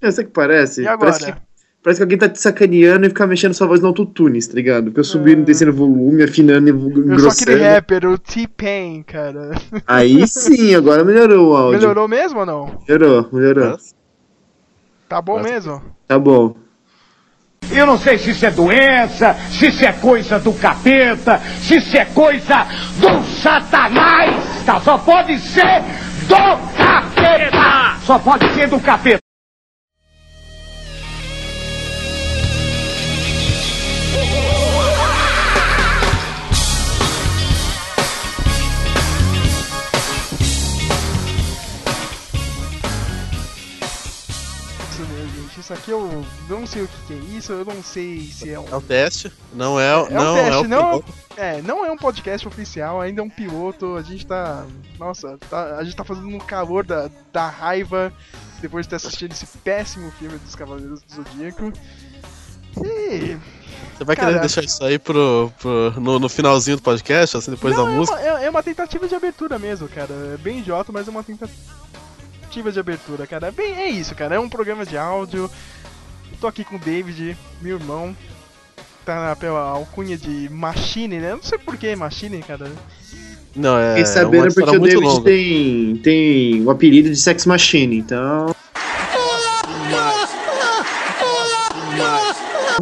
Eu sei que parece. E agora? Parece que, parece que alguém tá te sacaneando e ficar mexendo sua voz no autotune, tá ligado? Porque eu subindo, descendo o volume, afinando e Eu sou engrossando. aquele rapper, o T-Pain, cara. Aí sim, agora melhorou o áudio. Melhorou mesmo ou não? Melhorou, melhorou. Tá bom Nossa. mesmo? Tá bom. Eu não sei se isso é doença, se isso é coisa do capeta, se isso é coisa do satanás. Tá? Só pode ser do capeta. Só pode ser do capeta. Isso aqui eu não sei o que, que é isso, eu não sei se é um. É um teste, não é, É um não teste, é o não-. É, não é um podcast oficial, ainda é um piloto. A gente tá. Nossa, tá- a gente tá fazendo no calor da, da raiva depois de ter assistido esse péssimo filme dos Cavaleiros do Zodíaco. E. Você vai Cara. querer deixar isso aí pro, pro- no, no finalzinho do podcast, assim, depois Não, da é música? uma, é, é uma tentativa de abertura mesmo, cara. É bem idiota, mas é uma tentativa de abertura, cara. É Bem, é isso, cara. É um programa de áudio. Tô aqui com o David, meu irmão. Tá pela alcunha de Machine, né? Não sei por que Machine, cara. Não, é. Fiquei é sabendo uma porque o David longa. tem, tem o apelido de Sex Machine, então.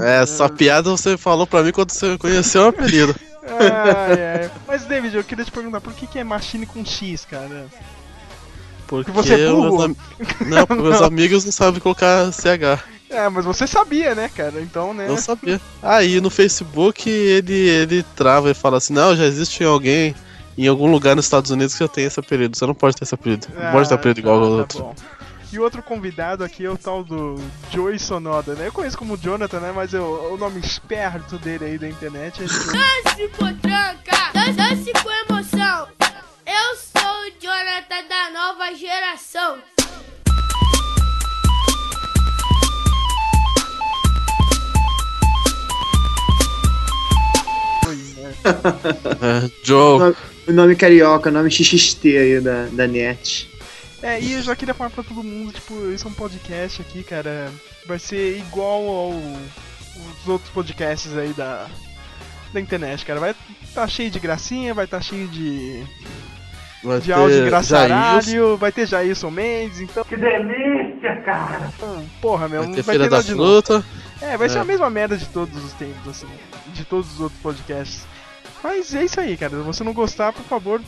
É, essa piada você falou pra mim quando você conheceu o apelido. Ai, ai. Mas, David, eu queria te perguntar por que, que é Machine com X, cara? Porque você é burro? meus am- Não, porque meus amigos não sabem colocar CH. É, mas você sabia, né, cara? Então, né? Não sabia. Aí no Facebook ele, ele trava e fala assim: Não, já existe alguém em algum lugar nos Estados Unidos que já tem esse apelido. Você não pode ter esse apelido. Não pode ter apelido igual ao tá outro. bom. E o outro convidado aqui é o tal do Joey Sonoda, né? Eu conheço como Jonathan, né? Mas eu- o nome esperto dele aí da internet é. Dance potranca, dan- dance com emoção. Eu sou o Jonathan da nova geração. Joe. O nome carioca, o nome XXT aí da, da net. É, e eu já queria falar pra todo mundo, tipo, isso é um podcast aqui, cara. Vai ser igual ao os outros podcasts aí da, da internet, cara. Vai tá cheio de gracinha, vai tá cheio de, Vai de ter áudio engraçaralho, vai ter Jailson Mendes, então. Que delícia, cara. Porra, meu, Vai não ter vai Feira ter da. Fruta. É, vai ser É. a mesma merda de todos os tempos, assim. De todos os outros podcasts. Mas é isso aí, cara. Se você não gostar, por favor,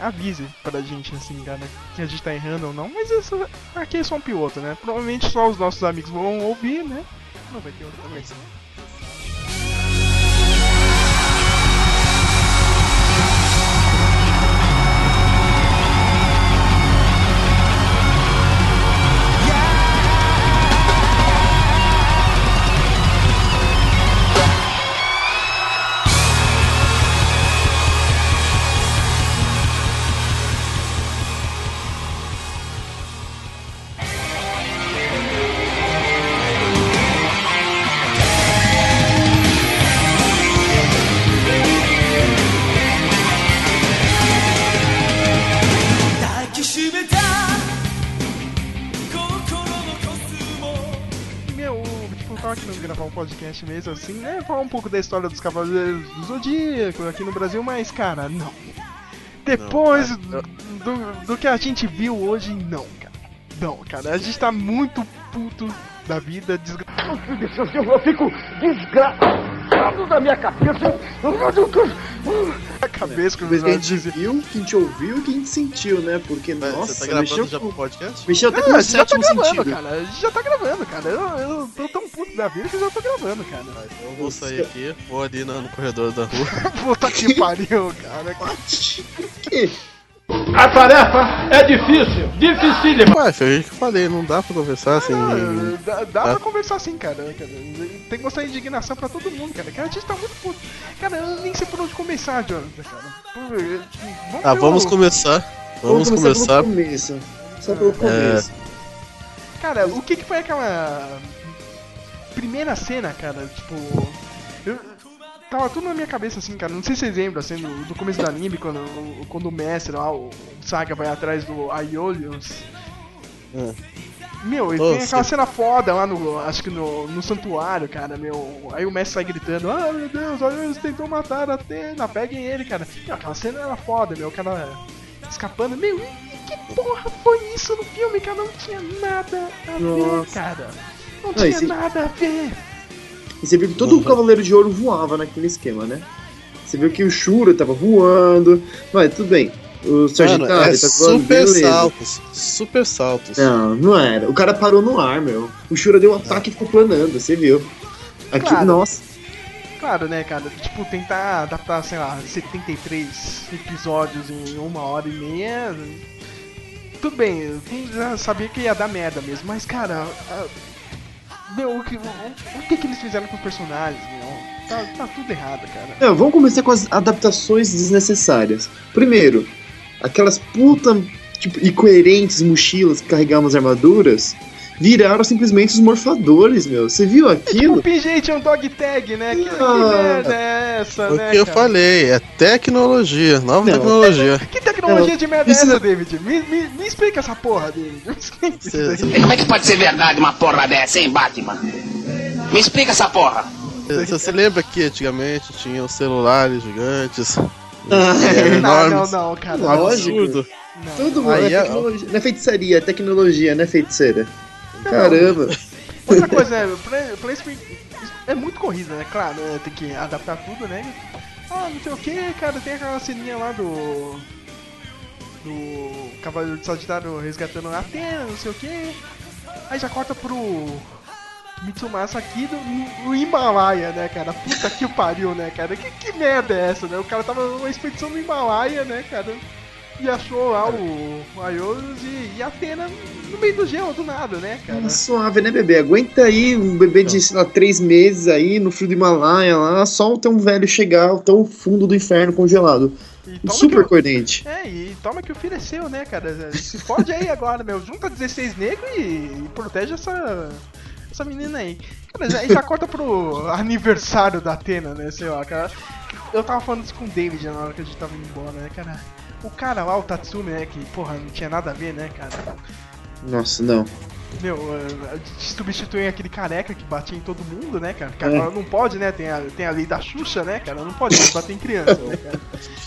avise pra gente, assim, cara, que a gente tá errando ou não. Mas isso aqui é só um piloto, né? Provavelmente só os nossos amigos vão ouvir, né? Não vai ter outra versão. Tava querendo gravar um podcast mesmo assim, né? Falar um pouco da história dos Cavaleiros do Zodíaco aqui no Brasil, mas, cara, não. Depois Não, do, do que a gente viu hoje, não, cara. Não, cara, a gente tá muito puto da vida, desgraçado. Eu fico desgraçado da minha cabeça. a cabeça que a gente viu, que a gente ouviu, que a gente sentiu, né? Porque, Mas nossa, Você tá gravando mexeu, já pro podcast? mexeu até Ah, com o a gente já tá sétimo gravando, sentido. cara. A gente já tá gravando, cara. Eu, eu tô tão puto da vida que eu já tô gravando, cara. Então eu vou sair aqui, vou ali no, no corredor da rua. Puta que pariu, cara. Por quê? A tarefa é difícil, dificílima. Ué, foi o que eu falei, não dá pra conversar assim. Ah, dá, dá pra conversar assim, cara, cara. Tem que mostrar indignação pra todo mundo, cara. Cara, a gente tá muito puto. Cara, eu nem sei por onde começar, Jonathan, cara. Eu- Vamos Ah, vamos começar. Vamos começar. pelo começo. Só pelo começo. Cara, o que que foi aquela primeira cena, cara? Tipo, tava tudo na minha cabeça assim, cara. Não sei se vocês lembram assim do, do começo do anime quando quando o mestre lá, o Saga vai atrás do Aeolius. Hum. Meu, e tem aquela cena foda lá no. Acho que no, no santuário, cara, meu. Aí o mestre sai gritando, ah meu Deus, olha, eles tentou matar a Atena, peguem ele, cara. Meu, aquela cena era foda, meu, o cara escapando. Meu, que porra foi isso no filme, cara? Não tinha nada a ver, Nossa. cara. Não Ah, tinha esse- nada a ver. E você viu que todo o Cavaleiro de Ouro voava naquele esquema, né? Você viu que o Shura tava voando. Mas tudo bem. O Mano, Sargentari é tá voando, super beleza. saltos. Super saltos. Não, não era. O cara parou no ar, meu. O Shura deu um ataque e ficou planando, você viu? Aqui, Claro. nossa. Claro, né, cara? Tipo, tentar adaptar, sei lá, 73 episódios em uma hora e meia. Tudo bem, eu já sabia que ia dar merda mesmo, mas, cara. Meu, o que, o que que eles fizeram com os personagens, meu? Tá, tá tudo errado, cara. Não, vamos começar com as adaptações desnecessárias. Primeiro, aquelas puta tipo, incoerentes mochilas que carregavam as armaduras viraram simplesmente os morfadores, meu. Você viu O aquilo? PJ é um dog tag, né? Que, que Ah. merda é essa, O né? que eu cara? falei, é tecnologia, nova Não. tecnologia. Que tecnologia Não, de merda é essa, não- David? Me, me, me explica essa porra, David. Me explica isso Cê- daí. E como é que pode ser verdade uma porra dessa, hein, Batman? Me explica essa porra. Você se lembra que antigamente tinham celulares gigantes? Ah, É, é. Não, não, não, cara. Lógico. Tudo mundo. Aí é é- tecnologia. Não é feitiçaria, é tecnologia, não é feiticeira. Caramba. Outra coisa, é, PlayStation é muito corrida, né? Claro, tem que adaptar tudo, né? Ah, não sei o que, cara, tem aquela ceninha lá do. Do Cavaleiro de Sagitário resgatando a Atena, não sei o que. Aí já corta pro. Mitsumasa aqui do, no Himalaia, né, cara? Puta que pariu, né, cara? Que, que merda é essa, né? O cara tava numa expedição no Himalaia, né, cara? E achou lá o, o Aiolos e, e a Atena no meio do gelo, do nada, né, cara? Suave, né, bebê? Aguenta aí um bebê de, sei lá, três meses aí no frio do Himalaia lá, só até um velho chegar até o fundo do inferno congelado. Super que coerente. É, e toma que o filho é seu, né, cara? Se fode aí agora, meu. Junta 16 negros e, e protege essa. Essa menina aí. Cara, já, e já corta pro aniversário da Atena, né? Sei lá, cara. Eu tava falando isso com o David na hora que a gente tava indo embora, né, cara? O cara lá, o Tatsumi, né? Que, porra, não tinha nada a ver, né, cara? Nossa, não. Meu, substituem aquele careca que batia em todo mundo, né, cara? Que agora não pode, né? Tem a, tem a lei da Xuxa, né, cara? Não pode bater em criança, né, cara?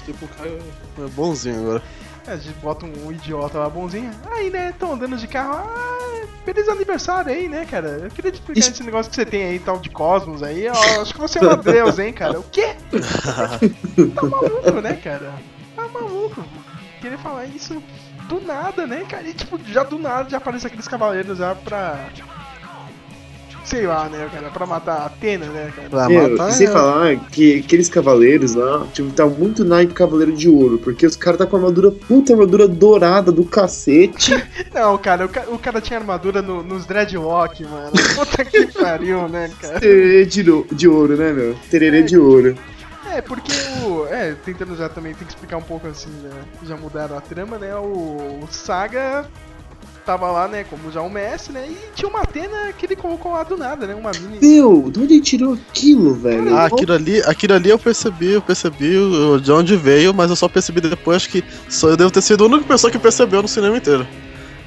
Tipo, o cara é bonzinho agora. A gente bota um idiota lá bonzinho. Aí, né, tão andando de carro. Ah, feliz aniversário aí, né, cara? Eu queria te explicar esse negócio que você tem aí, tal de Cosmos aí. ó, acho que você é uma deus, hein, cara? O quê? tá maluco, né, cara? Tá maluco. Querer falar isso do nada, né, cara? E, tipo, já do nada já aparece aqueles cavaleiros já pra. Sei lá, né, cara? Pra matar a Atena, né, cara? Pra Meu, matar sem é- falar que aqueles cavaleiros lá, tipo, tá muito naipe Cavaleiro de Ouro, porque os caras tá com a armadura, puta armadura dourada do cacete. Não, cara, o, ca- o cara tinha armadura no- nos dreadlock, mano. Puta que pariu, né, cara? Tererê de, de ouro, né, meu? Tererê de ouro. É, porque o. É, tentando já também tem que explicar um pouco assim, né? Já mudaram a trama, né? O, o Saga tava lá, né, como já um mestre, né? E tinha uma Atena que ele colocou lá do nada, né? Uma mini. Meu, de onde ele tirou aquilo, velho? Ah, aquilo ali, aquilo ali eu percebi, eu percebi o- de onde veio, mas eu só percebi depois que só eu devo ter sido a única pessoa que percebeu no cinema inteiro.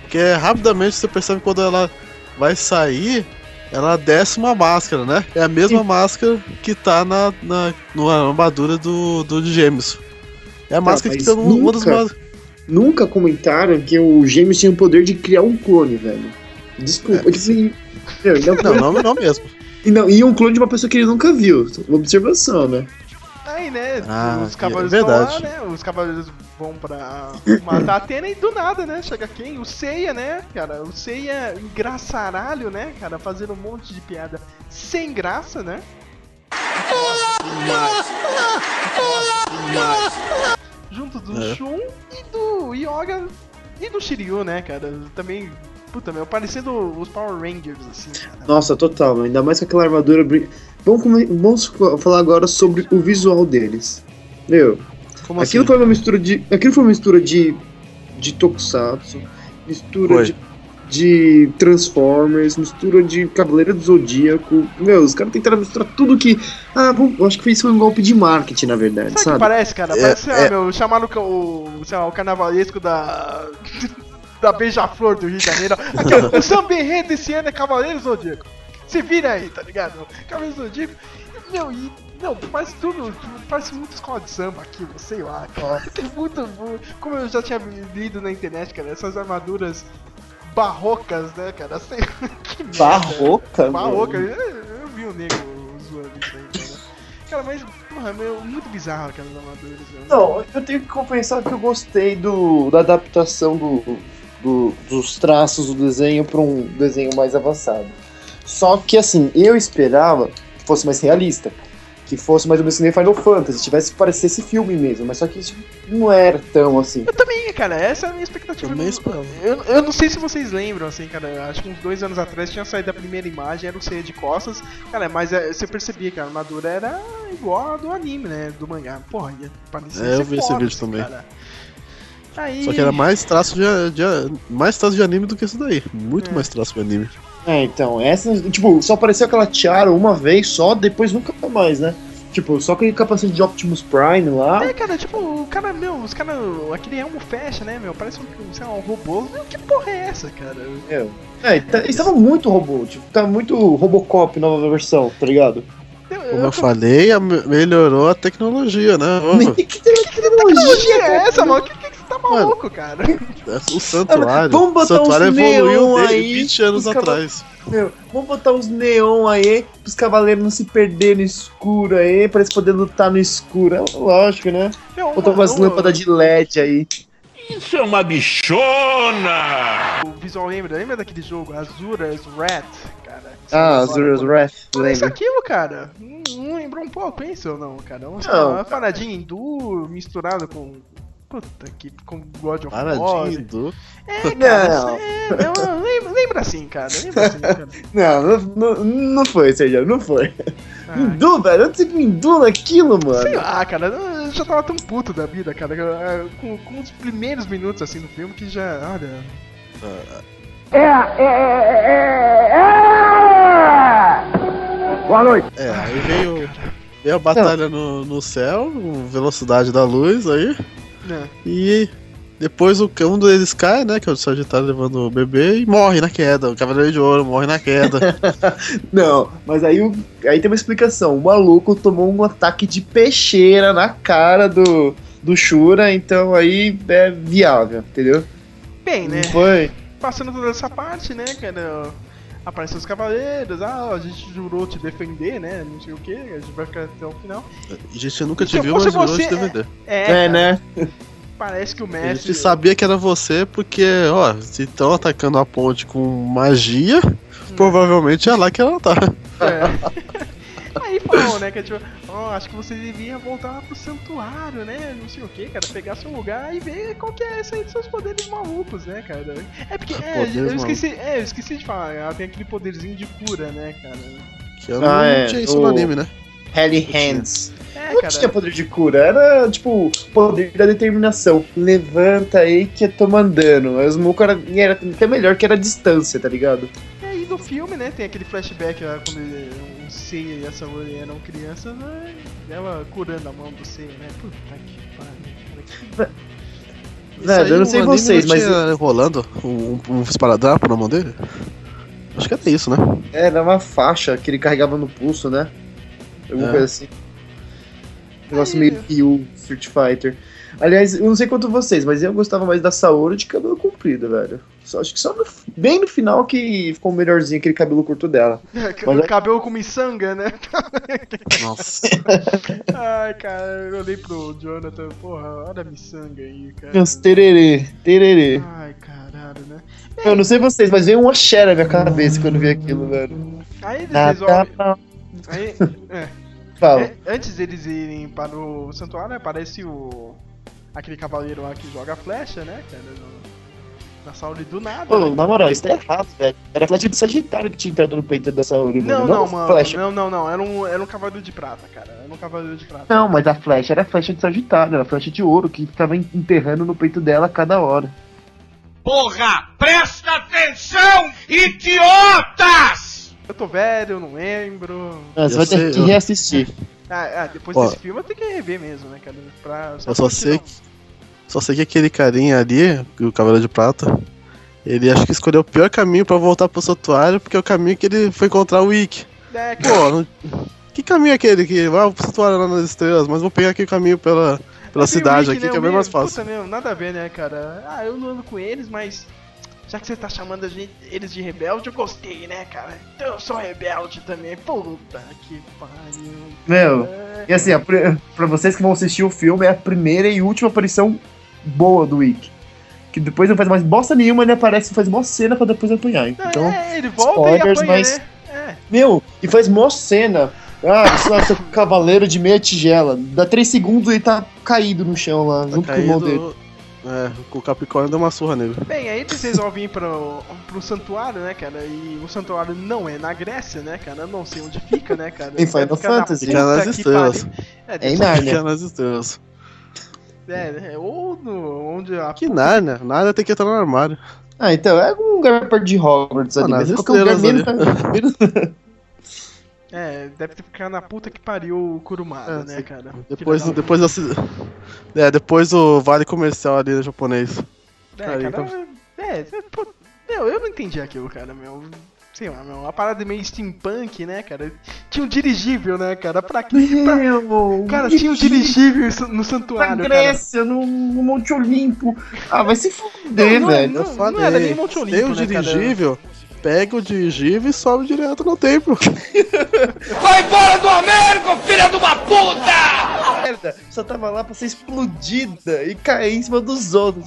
Porque é, rapidamente você percebe quando ela vai sair, ela desce uma máscara, né? É a mesma máscara que tá na, na, na armadura do, do Gêmeos. É a máscara que mas fica numa das nunca- máscaras. Nunca comentaram que o Gêmeos tinha o poder de criar um clone, velho. Desculpa, É, tipo assim. É Não, clone- não, não mesmo. E, não, e um clone de uma pessoa que ele nunca viu. Uma observação, né? Aí, né? Ah, os cavaleiros é vão lá, verdade. né? Os cavaleiros vão pra matar a Atena e do nada, né? Chega quem? O Seiya, né? Cara, o Seiya engraçaralho, né? Cara, fazendo um monte de piada sem graça, né? Junto do É. Shun e do Yoga e do Shiryu, né, cara? Também, puta, meu, parecendo os Power Rangers, assim, cara. Nossa, total, ainda mais com aquela armadura. brin- Vamos, come- vamos falar agora sobre o visual deles. Meu, Como aquilo assim? foi uma mistura de. Aquilo foi uma mistura de. de Tokusatsu, mistura Foi. de. De Transformers, mistura de Cavaleiro do Zodíaco. Meu, os caras tentaram misturar tudo que. Ah, vamos, eu acho que isso foi um golpe de marketing, na verdade, Sabe o que sabe? parece, cara? É, Parece, sei lá, é. meu, chamaram o, o, sei lá, o carnavalesco da. da Beija-Flor do Rio de Janeiro. Aqui, ó, o samba enredo desse ano é Cavaleiro Zodíaco. Se vira aí, tá ligado? Cavaleiro Zodíaco. Meu, e. Não, parece tudo. Parece muito escola de samba aquilo, sei lá, cara. Tem muito. Como eu já tinha lido na internet, cara, essas armaduras barrocas, né, cara? Sei, que merda. Barroca, Barroca. Eu, eu vi o nego zoando isso aí, cara. Cara, mas, porra, meu, muito bizarro aquelas armaduras, meu. Não, eu tenho que compensar que eu gostei do, da adaptação do, do- dos traços do desenho para um desenho mais avançado. Só que assim, eu esperava que fosse mais realista. Que fosse mais ou menos que nem Final Fantasy, tivesse que parecer esse filme mesmo, mas só que isso não era tão assim. Eu também, cara, essa é a minha expectativa. Também Eu- esperava. Eu, eu não sei se vocês lembram, assim, cara, acho que uns dois anos atrás tinha saído a primeira imagem, era o Ceia de costas, cara, mas é, você percebia que a armadura era igual a do anime, né, do mangá. Porra, ia parecer É, eu vi esse foda, vídeo assim, também. cara. Aí... Só que era mais traço de, de- mais traço de anime do que isso daí. Muito É. mais traço de anime. É, então, essa, tipo, só apareceu aquela tiara uma vez só, depois nunca mais, né? Tipo, só aquele capacete de Optimus Prime lá. É, cara, tipo, o cara, meu, os caras, aquele elmo fecha, né, meu, parece um, sei lá, um robô. Meu, que porra é essa, cara? É, é tá, eles estavam muito robô, tipo, tá muito Robocop nova versão, tá ligado? Eu, Como eu eu falei, a- melhorou a tecnologia, né? Ô, Que tecnologia, tecnologia é essa, mano? Que, tá maluco, cara? O santuário. Vamos botar o santuário uns evoluiu neon aí, 20 anos os atrás. Meu, vamos botar uns neon aí, pros cavaleiros não se perderem no escuro aí, pra eles poderem lutar no escuro. É lógico, né? Meu, Botar umas uma- lâmpadas de LED aí. Isso é uma bichona! O visual lembra, lembra daquele jogo, Azura's Wrath, cara? Ah, Azura's Wrath, Olha isso lembra? aquilo, cara. Não, não lembrou um pouco isso ou não, cara? Uma, Não. uma paradinha hindu misturada com. Puta que. com God of Paradinho War. do. É, cara. Não. É, não, lembra, lembra assim, cara. Lembra assim, cara. Não, não, não, foi, Sérgio, não foi. Ah, Hindu, velho, onde você viu Hindu naquilo, mano? Sei lá, cara, eu já tava tão puto da vida, cara, que, com, com os primeiros minutos assim do filme que já. Olha. Boa noite. É, aí veio, veio a batalha no, no céu, com velocidade da luz aí. Né. E depois o, um deles cai, né? Que é o Sagitário levando o bebê e morre na queda. O Cavaleiro de Ouro morre na queda. Não, mas aí, aí tem uma explicação. O maluco tomou um ataque de peixeira na cara do, do Shura, então aí é viável, entendeu? Bem, né? Foi? Passando toda essa parte, né, cara? Aparecem os cavaleiros, ah, a gente jurou te defender, né? Não sei o que, a gente vai ficar até o final. A gente nunca te Se eu viu, mas virou você, de DVD. É, É, né? Parece que o A mestre. gente sabia que era você porque, ó, se estão atacando a ponte com magia, provavelmente é lá que ela tá. É. Falou, né, que é tipo, ó, acho que você devia voltar pro santuário, né? Não sei o que, cara, pegar seu lugar e ver qual que é essa aí dos seus poderes malucos, né, cara? É porque, é, Poderes eu esqueci, é, eu esqueci de falar, ela tem aquele poderzinho de cura, né, cara? Que eu Ah, não é, tinha isso o- no anime, né? Helly Hands. É, Não cara. tinha poder de cura, era tipo poder da determinação. Levanta aí que eu tô mandando. Mas o Muco era, e era até melhor que era a distância, tá ligado? E aí no filme, né, tem aquele flashback lá quando ele- Seiya e a Saori eram crianças, né, ela curando a mão do Seiya, né? Puta que pariu, cara. Isso Velho, eu não sei vocês, mas tinha rolando um, um esparadrapo na mão dele? Acho que era isso, né? era uma faixa que ele carregava no pulso, né? Alguma É. coisa assim. Negócio Aí- meio Ryu, Street Fighter. Aliás, eu não sei quanto vocês, mas eu gostava mais da Saori de cabelo comprido, velho. Só, acho que só no- bem no final que ficou melhorzinho aquele cabelo curto dela. Mas é- Cabelo com miçanga, né? Nossa. Ai, cara, eu olhei pro Jonathan, porra, olha a miçanga aí, cara. Meus tererê, tererê. Ai, caralho, né? Eu não sei vocês, mas veio um axé na minha cabeça quando vi aquilo, velho. Aí eles resolvem. tá, Aí, é, Fala. é, antes deles irem para o santuário, aparece o. aquele cavaleiro lá que joga flecha, né, cara? No, na Sauri do nada. Pô, né? na moral, isso tá errado, velho. Era flecha de Sagitário que tinha entrado no peito da Saori, Não, mano. não, mano. flecha. Não, não, não. Era um, era um cavaleiro de prata, cara. Era um cavaleiro de prata. Não, mas a flecha era flecha de Sagitário, era flecha de ouro que ficava enterrando no peito dela a cada hora. Porra, presta atenção, idiotas! Eu tô velho, eu não lembro. Você Eu vai ter que eu- reassistir. Ah, ah, depois Ó. desse filme eu tenho que rever mesmo, né, cara? Pra, Eu só sei que. Só sei que aquele carinha ali, o Cavaleiro de Prata, Ele acho que escolheu o pior caminho pra voltar pro santuário, porque é o caminho que ele foi encontrar o Ikki. É, cara. Pô, não... que caminho é aquele que vai pro santuário lá nas estrelas, mas vou pegar aqui o caminho pela, pela cidade Rick, aqui, né, que é bem mais fácil. Puta, meu, nada a ver, né, cara? Ah, eu não ando com eles, mas já que você tá chamando gente, eles de rebelde, eu gostei, né, cara? Então eu sou rebelde também. Puta que pariu. Meu, e assim, a pra vocês que vão assistir o filme, é a primeira e última aparição boa do Wick. Que depois não faz mais bosta nenhuma, ele aparece e faz mó cena pra depois apanhar. Então, é, ele volta e spoilers, apanha, mas- né? É. meu, e faz mó cena. Ah, isso é seu cavaleiro de meia tigela. Dá três segundos e tá caído no chão lá, Tá junto com o irmão dele. É, o Capricórnio deu uma surra nele. Bem, aí eles resolvem ir pro, pro santuário, né, cara? E o santuário não é na Grécia, né, cara? Eu não sei onde fica, né, cara? Em Final Deve ficar na Fantasy. Fica nas estrelas. É, É em Nárnia. Fica nas estrelas. é, é, ou no, onde a Que Nárnia? Nárnia tem que entrar no armário. Ah, então, é um lugar perto de Hogwarts ali. Ah, nas lugar menos, estrelas menos- É, deve ter ficado na puta que pariu o Kurumada, É, né, sim. cara? Depois, da depois da ci- É, depois do vale comercial ali no japonês. É, Aí, cara, então- é, é, pô, meu, eu não entendi aquilo, cara, meu. Sei lá, meu, uma parada meio steampunk, né, cara? Tinha um dirigível, né, cara? Pra quê? Pra... Meu, Cara, tinha um dirigível no Na santuário, cara. Grécia, no, no Monte Olimpo. Ah, vai se fuder, Não, não é- velho. Eu não falei, era nem Monte Olimpo, tem o né, cara? Pega o dirigível e sobe direto no templo. Vai embora do Américo, filha de uma puta! merda. Só tava lá pra ser explodida e cair em cima dos outros.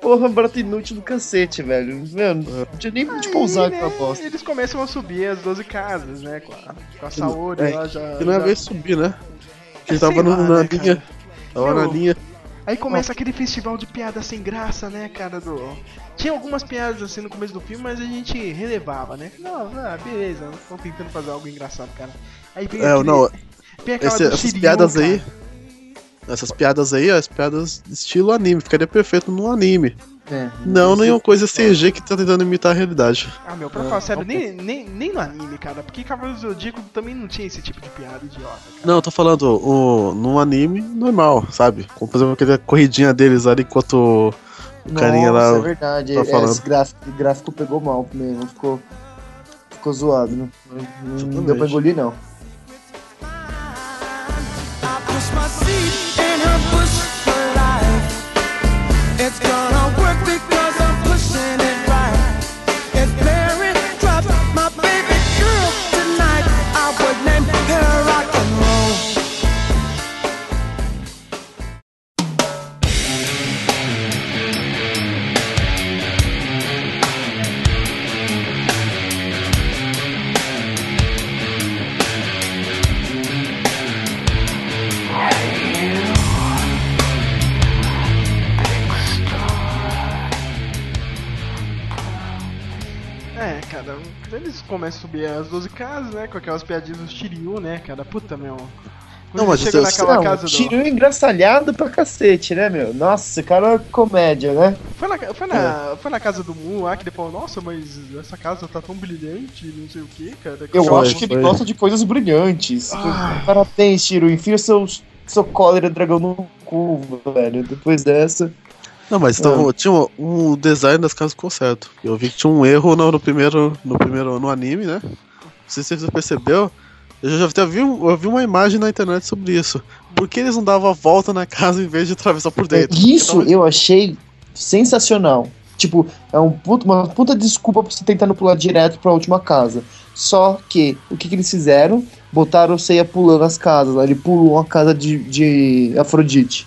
Porra, brota inútil do cacete, velho. Mano, não tinha nem onde pousar Aí, aquela né, bosta. Eles começam a subir as 12 casas, né? Com a, com a Saori É, lá já. E não é já- vez subir, né? Ele Sei tava no- lá, na né, linha. cara? Tava Meu, na linha. Aí começa aquele festival de piadas sem graça, né, cara? Do... Tinha algumas piadas assim no começo do filme, mas a gente relevava, né? Não, ah, beleza, estão tentando fazer algo engraçado, cara. Aí vem É, aquele... não, vem aquela esse- do essas Shiryu, piadas cara. aí. Essas piadas aí, ó, as piadas estilo anime, ficaria perfeito no anime. É. Não nenhuma coisa CG que tá tentando imitar a realidade. Ah, meu, pra falar sério, nem, nem, nem no anime, cara. Porque Cavaleiros do Zodíaco também não tinha esse tipo de piada idiota, cara. Não, eu tô falando o, num anime normal, sabe? Como por exemplo aquela corridinha deles ali enquanto o carinha Nossa, lá. é verdade. tá É, falando. esse gráfico, gráfico pegou mal mesmo. Ficou, ficou zoado, né? Não, não deu pra engolir, não. Eles começam a subir as 12 casas, né? Com aquelas piadinhas do Shiryu, né, cara? Puta, meu. Quando Não, mas chega naquela Não, casa do. Shiryu engraçalhado pra cacete, né, meu? Nossa, cara é comédia, né? Foi na, foi, na, foi na casa do Mu lá que ele falou, nossa, mas essa casa tá tão brilhante, não sei o que, cara. Eu acho que ele foi. gosta de coisas brilhantes. Ah. Parabéns, Shiryu. Enfia seu, seu cólera dragão no cu, velho. Depois dessa. Não, mas então, tinha um, um design das casas ficou certo. Eu vi que tinha um erro no, no primeiro. No primeiro. no anime, né? Não sei se você percebeu. Eu já até vi, eu vi uma imagem na internet sobre isso. Por que eles não davam a volta na casa em vez de atravessar por dentro? Isso eu achei sensacional. Tipo, é um puta, uma puta desculpa pra você tentando pular direto pra última casa. Só que, o que, que eles fizeram? Botaram o Seiya pulando as casas. lá. Ele pulou uma casa de, de Afrodite.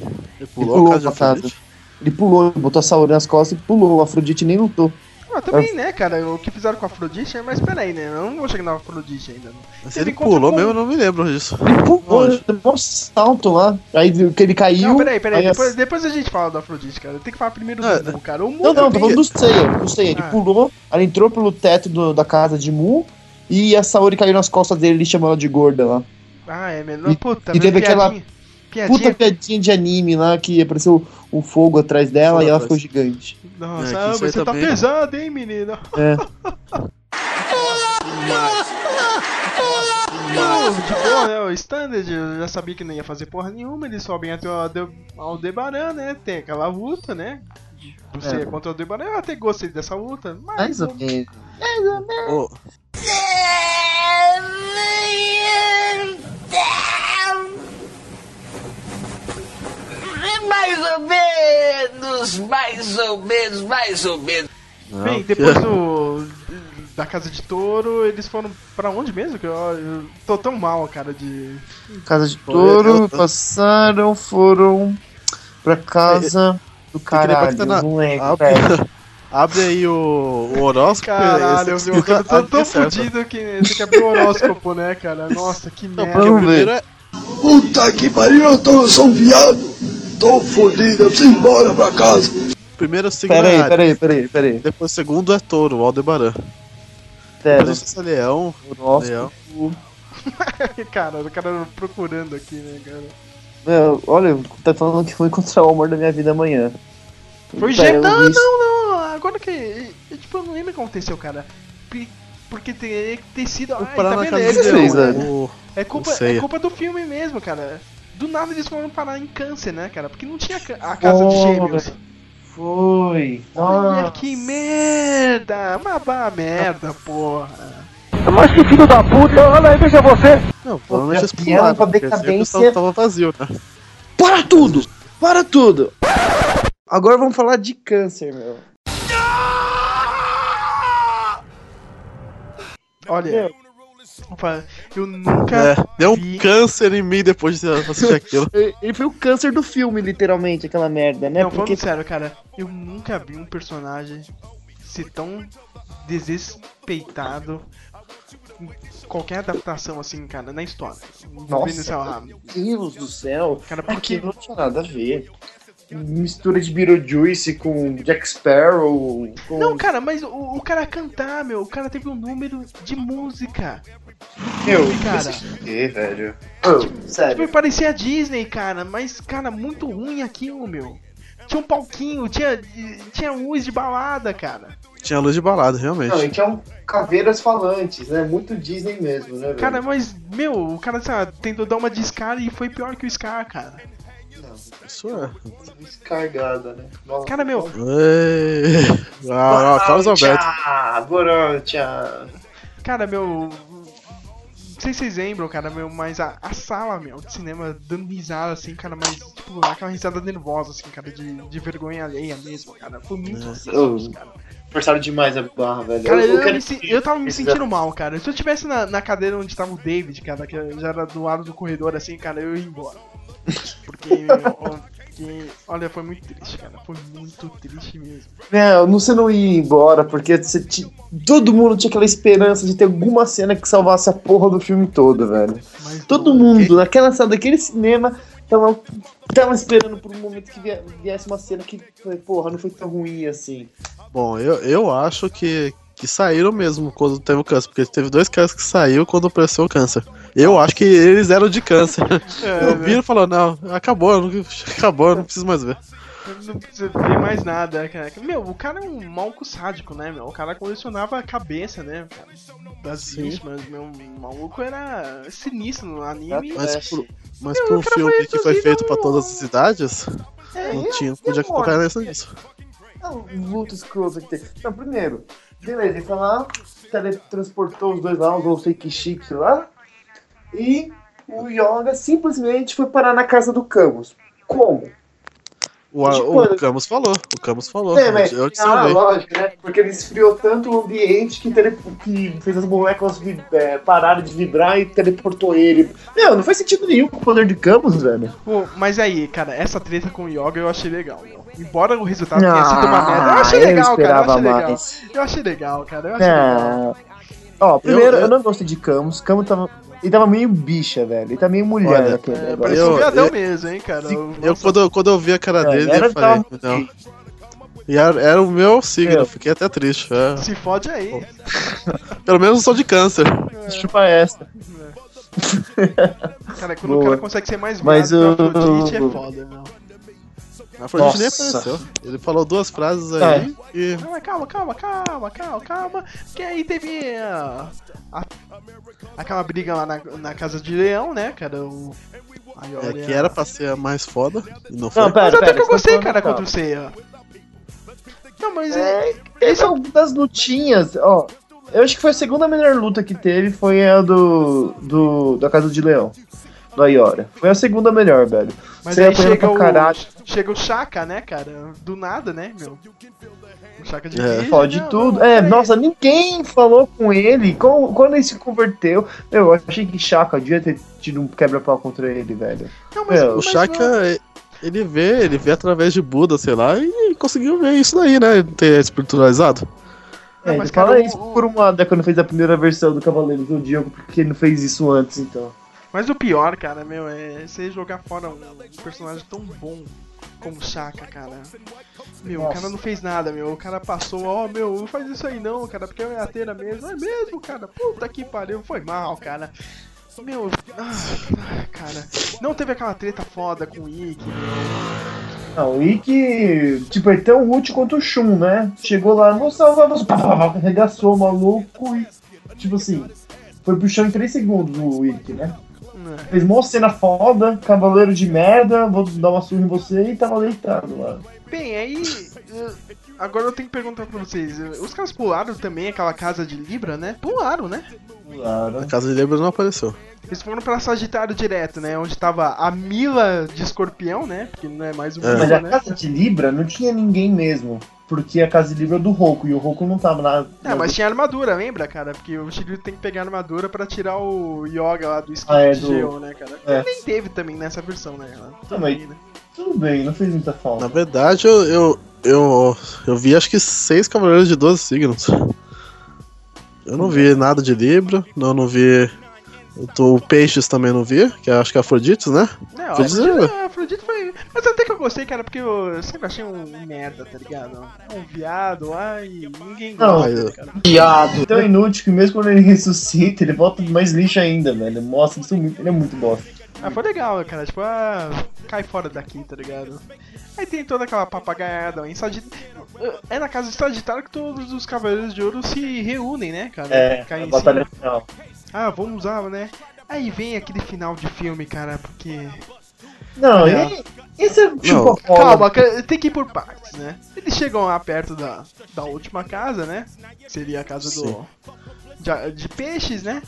Ele pulou pulou a casa de pra casa. Afrodite? Ele pulou, botou a Saori nas costas e pulou. O Afrodite nem lutou. Ah, também, né, cara, o que fizeram com a Afrodite, mas peraí, né, eu não vou chegar na Afrodite ainda. Mas Ele pulou com- mesmo, eu não me lembro disso. Ele pulou, deu um salto lá. Aí que ele caiu. Não, peraí, peraí, aí as- depois, depois a gente fala da Afrodite, cara. Tem que falar primeiro do Mu, cara. O Mu Não, não, tô falando do Seiya. Do Seiya. Ele Ah. pulou, aí entrou pelo teto do- da casa de Mu. E a Saori caiu nas costas dele e chamou ela de gorda lá. Ah, é menor. E- Puta, e teve aquela piadinha. Piadinha. Puta piadinha de anime lá que apareceu o fogo atrás dela Fogo e ela ficou gigante. Nossa, É, ah, você tá também- pesado, hein, menina? É. Não, de boa, né? O standard, eu já sabia que não ia fazer porra nenhuma. Eles sobem até o Alde- Aldebaran, né? Tem aquela luta, né? do Seiya contra o Aldebaran, eu até gostei dessa luta, mas. Mais ou menos. Mais ou menos. Ô, Mais ou menos, mais ou menos, mais ou menos. Bem, depois do. Da Casa de Touro, eles foram pra onde mesmo? Que eu, eu tô tão mal, cara, de. Casa de touro, eu- passaram, foram pra casa do que lembrar caralho. tá na- Não abre, velho. abre aí o, o horóscopo. Caralho, esse meu, cara, eu tô explica tão a certa. fudido que tem que abrir o horóscopo, né, cara? Nossa, que Não, merda. porque o Vamos ver. primeiro é. Puta que pariu, eu, tô, eu sou um viado. Tô fodido, eu embora pra casa. Primeiro é o signo Pera é aí, Áries. pera aí, pera aí, pera aí. Depois o segundo é touro, o Aldebaran. Pera. Depois é leão, Nossa, leão. cara, o cara procurando aqui, né, cara? meu, olha, tá falando que vou encontrar o amor da minha vida amanhã. Foi eu Não, não, não. Agora que. eu, Tipo, eu não lembro o que aconteceu, cara. Porque teria que ter sido. Ai, tá na vendo? casa É, É culpa, Não é culpa do filme mesmo, cara. Do nada eles foram parar em câncer, né, cara? Porque não tinha a casa de gêmeos. Foi. Olha que merda! Uma bah merda, porra. Mas que filho da puta, olha aí, veja você. Não, Gabriel, pularam, pra porque decadência. tava- tava vazio, né? Para tudo! Para tudo! Agora vamos falar de câncer, meu. Olha. opa, Eu nunca. É, deu um vi- câncer em mim depois de assistir aquilo. Ele foi o câncer do filme, literalmente, aquela merda, né? Não, Porque falando sério, cara, eu nunca vi um personagem ser tão desrespeitado em qualquer adaptação assim, cara, na história. Nossa, meu Deus do céu. Cara, porque. Aquilo não tinha nada a ver. Mistura de Beetlejuice com Jack Sparrow. Com... Não, cara, mas o, o cara cantar, meu, o cara teve um número de música. Meu, cara. Que, velho. Ô, Tipo, sério. parecia a Disney, cara, mas, cara, muito ruim aquilo, meu. Tinha um palquinho, tinha, tinha luz de balada, cara. Tinha luz de balada, realmente. Não, e tinha um caveiras falantes, né? Muito Disney mesmo, né, velho? Cara, mas, meu, o cara sabe, tentou dar uma de Scar e foi pior que o Scar, cara. Isso é. Descargada, né? Nossa. Cara, meu, Ei. Ah, Carlos Alberto. Borotcha. Cara, meu. Não sei se vocês lembram, cara, meu, mas a, a sala, meu, de cinema dando risada, assim, cara, mas, tipo, aquela risada nervosa, assim, cara, de, de vergonha alheia mesmo, cara. Foi muito Ô, Forçaram demais a barra, velho. Cara, eu, quero me se- eu tava me esse- sentindo mal, cara. Se eu tivesse na, na cadeira onde tava o David, cara, que já era do lado do corredor, assim, cara, eu ia embora. Porque, ó, porque, olha, foi muito triste, cara. Foi muito triste mesmo. Não, não- você não ia embora, porque você ti- todo mundo tinha aquela esperança de ter alguma cena que salvasse a porra do filme todo, velho. Mas Todo mundo, naquela sala daquele cinema, tava, tava esperando por um momento que vie- viesse uma cena que, porra, não foi tão ruim assim. Bom, eu, eu acho que, que saíram mesmo quando teve o câncer, porque teve dois caras que saiu quando apareceu o câncer. Eu acho que eles eram de câncer. É, eu vi e falou, não, acabou, não, acabou, eu não preciso mais ver. Não precisa ver mais nada, cara. Meu, o cara é um maluco sádico, né, meu? O cara colecionava a cabeça, né, das Sim. vítimas, meu. O maluco era sinistro no anime. Mas por, mas Meu, por um filme foi que foi feito pra todas as idades, É, não a- tinha, a podia colocar nessa nisso. Não, luta escrota que teve. Não, primeiro, beleza, ele foi lá, teletransportou os dois lá, os fake chips lá, e o Yoga simplesmente foi parar na casa do Camus. Como? O, Tipo, o Camus falou, o Camus falou. É, mas, eu te ah, salvei. lógico, né? Porque ele esfriou tanto o ambiente que, tele, que fez as moléculas é, pararem de vibrar e teleportou ele. Meu, não faz sentido nenhum com o poder de Camus, velho. Pô, mas aí, cara, essa treta com o Yoga eu achei legal, meu. Embora o resultado tenha sido uma Ah, merda, eu achei eu legal, cara. Eu achei legal. mais. Eu achei legal, cara. Eu achei legal. Ah. Ó, primeiro, eu, eu- não gostei de Camus. Camus tava. Ele tava meio bicha, velho. Ele tá meio mulher Olha, naquele É, parecia Eu- um viadão eu- mesmo, hein, cara. Eu, quando, eu- quando eu vi a cara É, dele, era eu falei, tava- não. E era, era o meu signo, Meu. fiquei até triste. é. Se fode aí. Pelo menos eu sou de câncer. Chupa essa. Cara, quando o Boa. cara consegue ser mais Mas viado que o o- é foda, meu. A nem apareceu. Ele falou duas frases aí e. Não, mas calma, calma, calma, calma, calma. Que aí teve a, a- aquela briga lá na, na casa de leão, né, cara? O, É, que era pra ser a mais foda e não foi. Não, pera, Mas até pera. que eu gostei, cara, contra o Seiya. Não, mas É, é. Esse é um das lutinhas, ó. Eu acho que foi a segunda melhor luta que teve, foi a do. do da Casa de Leão. Do Ayora. Foi a segunda melhor, velho. Mas Você aí chega pra o, caralho. chega o Chaka, né, cara? Do nada, né, meu? O Chaka de É. Fode não, tudo. não, é, nossa, ninguém falou com ele. Quando, ele se converteu, eu achei que Chaka devia ter tido um quebra-pau contra ele, velho. Não, mas, Meu, O mas Shaka, ele vê, ele vê através de Buda, sei lá, e conseguiu ver isso daí, né? Ter espiritualizado. É, Não, mas, fala cara, isso o- por uma década quando fez a primeira versão do Cavaleiros do Diogo, porque ele não fez isso antes, então. Mas o pior, cara, meu, é você jogar fora um personagem tão bom como o Chaka, cara. Meu, o Nossa. cara não fez nada, meu. O cara passou, ó, meu, não faz isso aí não, cara, porque é ateira mesmo. É mesmo, cara. Puta que pariu, foi mal, cara. Meu, ah, cara, não teve aquela treta foda com o Ikki, Não, o Ikki, tipo, é tão útil quanto o Shun, né? Chegou lá, pá, pá, arregaçou o maluco e, tipo assim, foi pro chão em 3 segundos o Ikki, né? Fez mó cena foda, cavaleiro de merda, vou dar uma surra em você e tava deitado lá. Bem, aí. Agora eu tenho que perguntar pra vocês. Os caras pularam também aquela casa de Libra, né? Pularam, né? Claro. A casa de Libras não apareceu. Eles foram pra Sagitário direto, né? Onde tava a Mila de escorpião, né? Porque não é mais o É. Mas a né? casa de Libra não tinha ninguém mesmo. Porque a casa de Libra é do Roku e o Roku não tava na. É, mas tinha armadura, lembra, cara? Porque o Shiryu tem que pegar a armadura pra tirar o Yoga lá do skin Ah, é, de do- gel, né, cara? é. Nem teve também nessa versão, né? Ah, também, mas- né? Tudo bem, não fez muita Na falta. verdade, eu, eu, eu, eu vi acho que seis cavaleiros de 12 signos. Eu não vi nada de Libra, não, não vi. eu tô- O Peixes também não vi, que eu acho que é Afrodites, né? Não, Afrodite, Afrodite, a Afrodite foi. Mas até que eu gostei, cara, porque eu sempre achei um merda, tá ligado? Um viado, ai, ninguém Não, gosta, né, cara? Tão inútil que mesmo quando ele ressuscita, ele volta mais lixo ainda, velho. Mostra isso muito. Ele é muito bosta. Ah, foi legal, cara. Tipo, ah, cai fora daqui, tá ligado? Aí tem toda aquela papagaiada em Sagit... É na casa de Sagitário que todos os Cavaleiros de Ouro se reúnem, né, cara? É, Caem a em batalha cima. final. Ah, vamos usar, né? Aí vem aquele final de filme, cara, porque. Não, É. e, esse é tipo Não. Calma, ca- tem que ir por partes, né? Eles chegam lá perto da, da última casa, né? Seria a casa do. De, de peixes, né?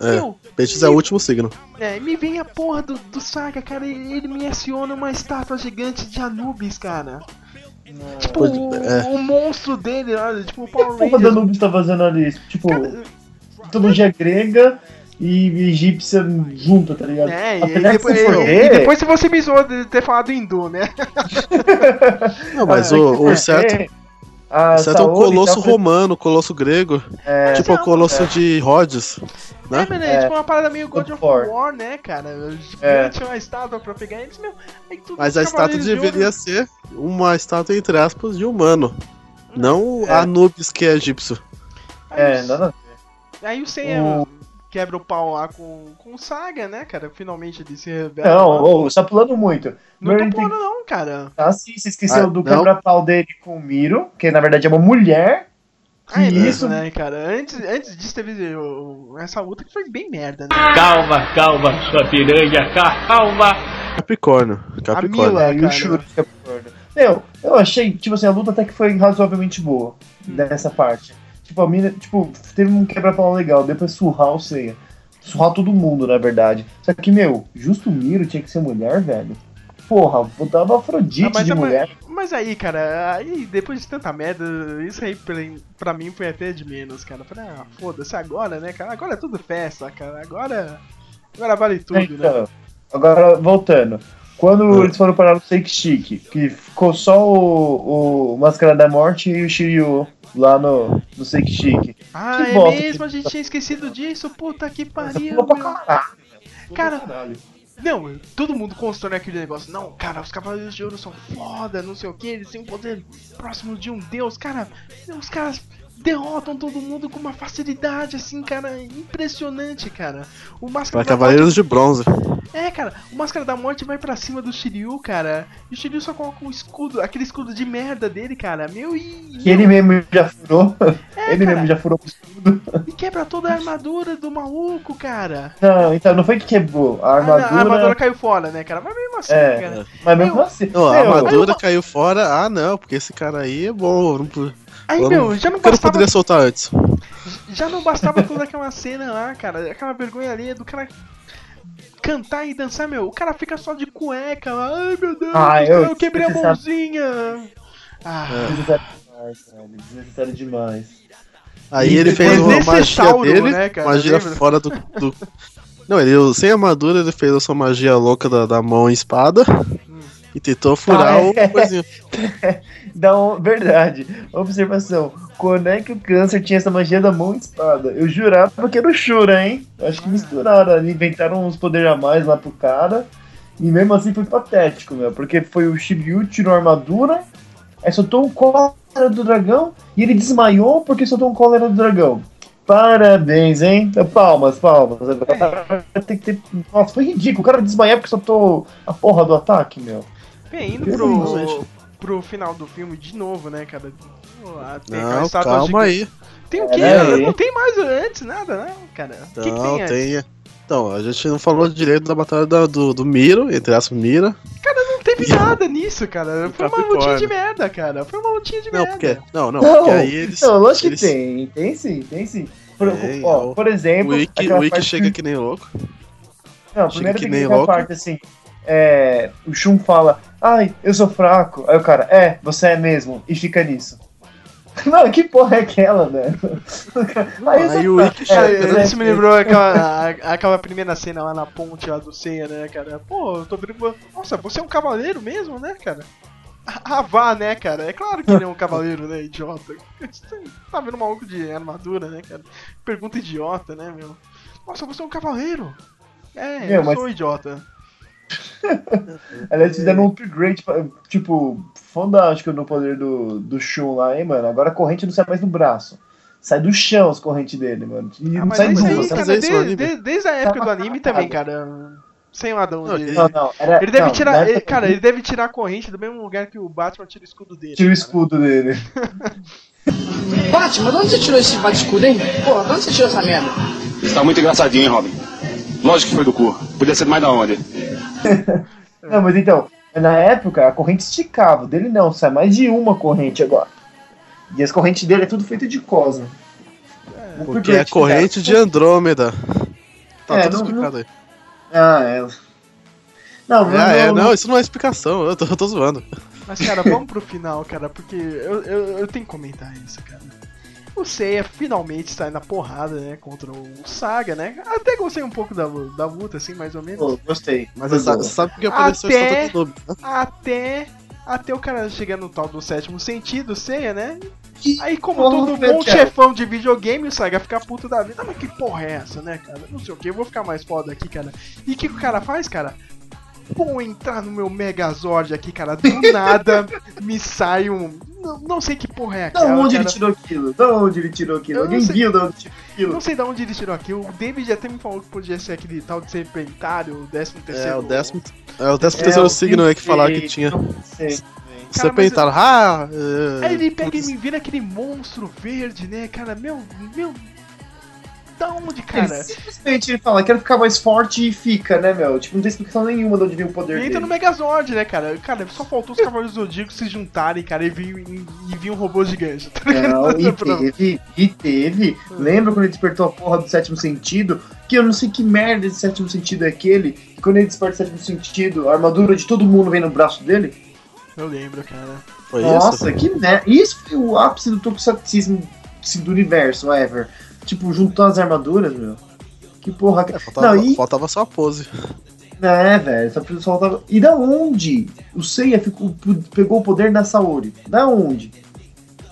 É, Meu, Peixes é o último signo. É, me vem a porra do, do Saga, cara, e ele me aciona uma estátua gigante de Anubis, cara. Tipo, Pode- o, é. o monstro dele, olha, tipo o O que Power a porra da Rangers. Nubis tá fazendo ali? Tipo, Cara, mitologia grega e egípcia junta, tá ligado? É, e, depois, se for e- depois se você me zoou de ter falado hindu, né? Não, mas Ah, o, é que o certo, é, a o certo é o colosso tá- romano, o colosso grego. É, tipo o colosso de Rhodes. Né? É, mas é, tipo uma parada meio God of War. War, né, cara? É. Gigante, uma estátua pra pegar eles, meu. Aí tudo Mas a estátua cavaleiros de deveria ser uma estátua, entre aspas, de humano. Não É. Anubis, que é egípcio. Aí É, nada a ver. Aí o O- quebra o pau lá com, com o Saga, né, cara? Finalmente ele se revela. Não, você tá pulando muito. não Merlin tô tem- pulando não, cara. Ah, sim, você esqueceu Ah, do quebra-pau dele com o Miro, que na verdade é uma mulher. Ah, é isso? né, cara? Antes, antes disso teve essa luta que foi bem merda, né? Calma, calma, sua piranha, calma. Capricórnio. Capricórnio. Mila. É, e o cara. Gordo. Meu, eu achei, tipo assim, a luta até que foi razoavelmente boa nessa parte. Tipo, a mina, tipo, teve um quebra-pau legal, depois surrar o Seiya. Surrar todo mundo, na verdade. Só que, meu, justo o Miro tinha que ser mulher, velho. Porra, botava Afrodite Ah, mas, de é- mulher. mas aí, cara, aí depois de tanta merda, isso aí pra, pra mim foi até de menos, cara. Falei, ah, foda-se agora, né, cara? Agora é tudo festa, cara. Agora. Agora vale tudo, né? Então, agora, voltando. Quando Ah. eles foram parar no Shake Chic, que ficou só o, o Máscara da Morte e o Shiryu lá no, no Shake Chic. Ah, Que é bosta mesmo, a gente tinha esquecido disso, puta que pariu, pra caralho. Cara, Caralho. Não, todo mundo constrói aquele negócio. Não, cara, os Cavaleiros de Ouro são foda, não sei o que, eles têm um poder próximo de um deus. Cara, os caras derrotam todo mundo com uma facilidade, assim, cara, impressionante, cara. O Máscara Para da Cavaleiros de Bronze. Morte... É, cara, o Máscara da Morte vai pra cima do Shiryu, cara. E o Shiryu só coloca um escudo, aquele escudo de merda dele, cara. Meu, e... Que ele mesmo já furou. É, ele cara. mesmo já furou o escudo. E quebra toda a armadura do maluco, cara. Não, então não foi que quebrou. A Ah, não, armadura. A armadura caiu fora, né, cara? Mas mesmo assim, É, cara? mas mesmo Meu, assim. Não, a meu, armadura caiu fora. Ah, não, porque esse cara aí é bom. Não, Aí, eu meu, já não eu não bastava. poderia soltar antes. Já não bastava toda aquela cena lá, cara. Aquela vergonha ali do cara cantar e dançar, meu. O cara fica só de cueca lá. Ai, meu Deus, Ah, eu- eu quebrei a mãozinha. Ah, Desnecessário demais, cara. Desnecessário demais. Aí ele fez uma magia dele, né, cara? magia fora do, do- Não, ele sem armadura ele fez essa magia louca da, da mão e espada e tentou furar Ah, o é. coisinho. Dá um, verdade. Observação. Quando é que o câncer tinha essa magia da mão e espada? Eu jurava que era o Shura, hein? Acho que misturaram ali, inventaram uns poderes a mais lá pro cara. E mesmo assim foi patético, meu. Porque foi o Shiryu tirou a armadura, aí soltou um cólera do dragão e ele desmaiou porque soltou um cólera do dragão. Parabéns, hein? Palmas, palmas. Agora Tem que ter... Nossa, foi ridículo. O cara desmaiar porque soltou a porra do ataque, meu. Bem, indo pro, de- pro final do filme de novo, né, cara? Tem Não, calma gigante. aí. Tem o quê? É. Não tem mais antes, nada, né, cara? O que, que Não, tem antes? tem. Então, a gente não falou direito da batalha da- do, do Miro, entre aspas, Mira. Cara, não teve nada nisso, cara. Foi uma lutinha de merda, cara. Foi uma lutinha de Não, merda. porque. Não, não, Não, porque aí eles. não, lógico eles- que tem. Tem sim, tem sim. Por, Tem, ó, ó. por exemplo, O aquela o chega que- que nem louco. Não, chega primeiro que tem nem aquela louco. parte assim. É, o Shun fala, ai, eu sou fraco. Aí o cara, é, você é mesmo. E fica nisso. Não, que porra é aquela, velho? Aí, Aí o. Ikki É, isso me lembrou aquela, aquela primeira cena lá na ponte lá do Seiya, né, cara? Pô, eu tô vendo. Nossa, você é um cavaleiro mesmo, né, cara? Ah, vá, né, cara? É claro que ele é um cavaleiro, né, idiota? Você tá vendo um maluco de armadura, né, cara? Pergunta idiota, né, meu? Nossa, você é um cavaleiro! É, Meu, eu mas- sou idiota. Aliás, fizeram um upgrade, tipo, fantástico no poder do, do Shun lá, hein, mano. Agora a corrente não sai mais no braço. Sai do chão as correntes dele, mano. E Ah, não sai nunca. aí, cara, desde, desde- desde a época do anime também, cara. Sei lá de onde. Não, não, era, Ele deve não, tirar. ele- cara, ele deve tirar a corrente do mesmo lugar que o Batman tira o escudo dele. Tira o cara. escudo dele. Batman, de onde você tirou esse bate-escudo, hein? Pô, de onde você tirou essa merda? Você tá muito engraçadinho, hein, Robin? Lógico que foi do cu. Podia ser mais da onde? Não, mas então, na época a corrente esticava, o dele não, sai mais de uma corrente agora. E as correntes dele é tudo feito de cosa. O Porque é a corrente de Andrômeda. Tá É, tudo não- explicado aí. Ah, é. Não, não, Ah, é, não, não, isso não é explicação, eu tô, eu tô zoando. Mas, cara, vamos pro final, cara, porque eu, eu, eu tenho que comentar isso, cara. O Seiya finalmente sai na porrada, né, contra o Saga, né? Até gostei um pouco da, da luta, assim, mais ou menos. Pô, gostei. Mas sabe, sabe porque apareceu Até- Noob, né? Até, até o cara chegar no tal do sétimo sentido, Seiya, né? Aí, como todo bom chefão de videogame, o Saga fica puto da vida. Ah, mas que porra é essa, né, cara? Não sei o que, eu vou ficar mais foda aqui, cara. E o que, que o cara faz, cara? Vou entrar no meu Megazord aqui, cara. Do nada me sai um. Não, não sei que porra é Da aquela. onde ele cara. tirou aquilo? Da onde ele tirou aquilo? Eu Alguém não sei. viu da onde tirou aquilo? Não sei de onde ele tirou aqui. O David até me falou que podia ser aquele tal de serpentário, o décimo terceiro. É, o décimo, é, o décimo É, terceiro o signo é que falar que tinha. sei. Você pentar, ah, é, Aí ele pega e me vira aquele monstro verde, né, cara? Meu, meu. Da onde, cara? Ele simplesmente ele fala, quero ficar mais forte e fica, né, meu? Tipo, não tem explicação nenhuma de onde vem o poder Ele dele. entra no Megazord, né, cara? Cara, só faltou os Cavaleiros do Zodíaco se juntarem, cara, e vir, e, vir um robô gigante. Tá Não, e teve, e teve. Lembra quando ele despertou a porra do sétimo sentido? Que eu não sei que merda de sétimo sentido é aquele. Que quando ele desperta o sétimo sentido, a armadura de todo mundo vem no braço dele. Eu lembro, cara. Foi Nossa, isso? que merda. Isso foi o ápice do tokusatsuismo assim, do universo, ever. Tipo, juntando as armaduras, meu. Que porra. que- Faltava, Não, e. faltava só a pose. É, velho, só pessoal tava. E da onde? O Seiya ficou, pegou o poder da Saori. Da onde?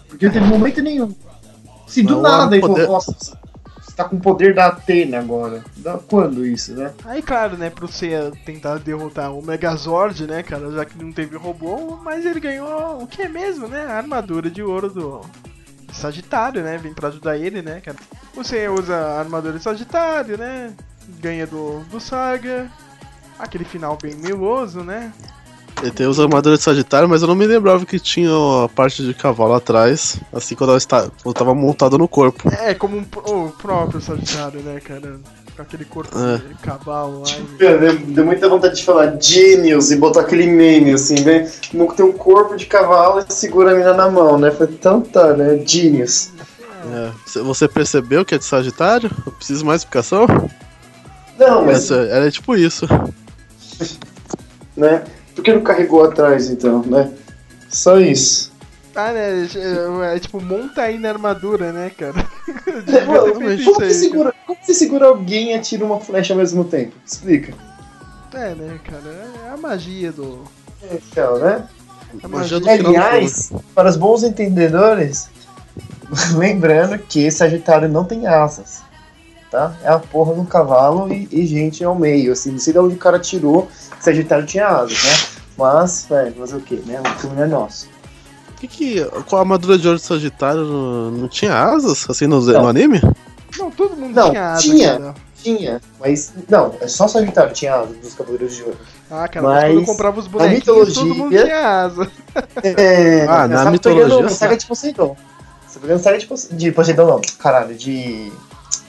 Porque não teve momento nenhum. Se do Não, nada o ele falou, poder- nossa, você tá com o poder da Atena agora. Da, quando isso, né? Aí, claro, né, pro Seiya tentar derrotar o Megazord, né, cara, já que não teve robô, mas ele ganhou o que é mesmo, né? A armadura de ouro do Sagitário, né? Vem pra ajudar ele, né, cara. O Seiya usa a armadura de Sagitário, né? Ganha do, do Saga. Aquele final bem meloso, né? Ele tem os armaduras de Sagitário, mas eu não me lembrava que tinha a parte de cavalo atrás, assim quando eu, esta- quando eu tava montado no corpo. É, como um, o próprio Sagitário, né, cara? Com aquele corpo É. de cavalo lá. Meu, Deu, deu muita vontade de falar genius e botar aquele meme assim, né? Tem um corpo de cavalo e segura a mina na mão, né? Foi então tá, né? Genius. É, você- percebeu que é de Sagitário? Eu preciso mais explicação? Não, mas, Essa- Era tipo isso. né? Por que não carregou atrás então, né? Só isso. Ah, né? É, é tipo, monta aí na armadura, né, cara? É, feito como, isso aí, segura, você segura alguém e atira uma flecha ao mesmo tempo? Explica. É, né, cara? É a magia do. Então, né? A Magia do do Aliás, para os bons entendedores, lembrando que Sagitário não tem asas. Tá? É a porra do cavalo e, e gente ao meio. Assim, não sei de onde o cara tirou que Sagitário tinha asas, né? Mas, velho, fazer o quê, né? O filme é nosso. Que que, com a armadura de ouro de Sagitário não, não tinha asas, assim, no, Não. no anime? Não, todo mundo Não, tinha asa, tinha. cara. Tinha, mas. Não, é só Sagitário que tinha asas dos Cavaleiros de Ouro. Ah, cara, mas, quando eu comprava os na bonequinhos, todo mundo mitologia- tinha asa. É, Ah, na você tá mitologia, pegando sim. saga de Poseidon. Você pegando saga de, Pose- de Poseidon, não. Caralho, de.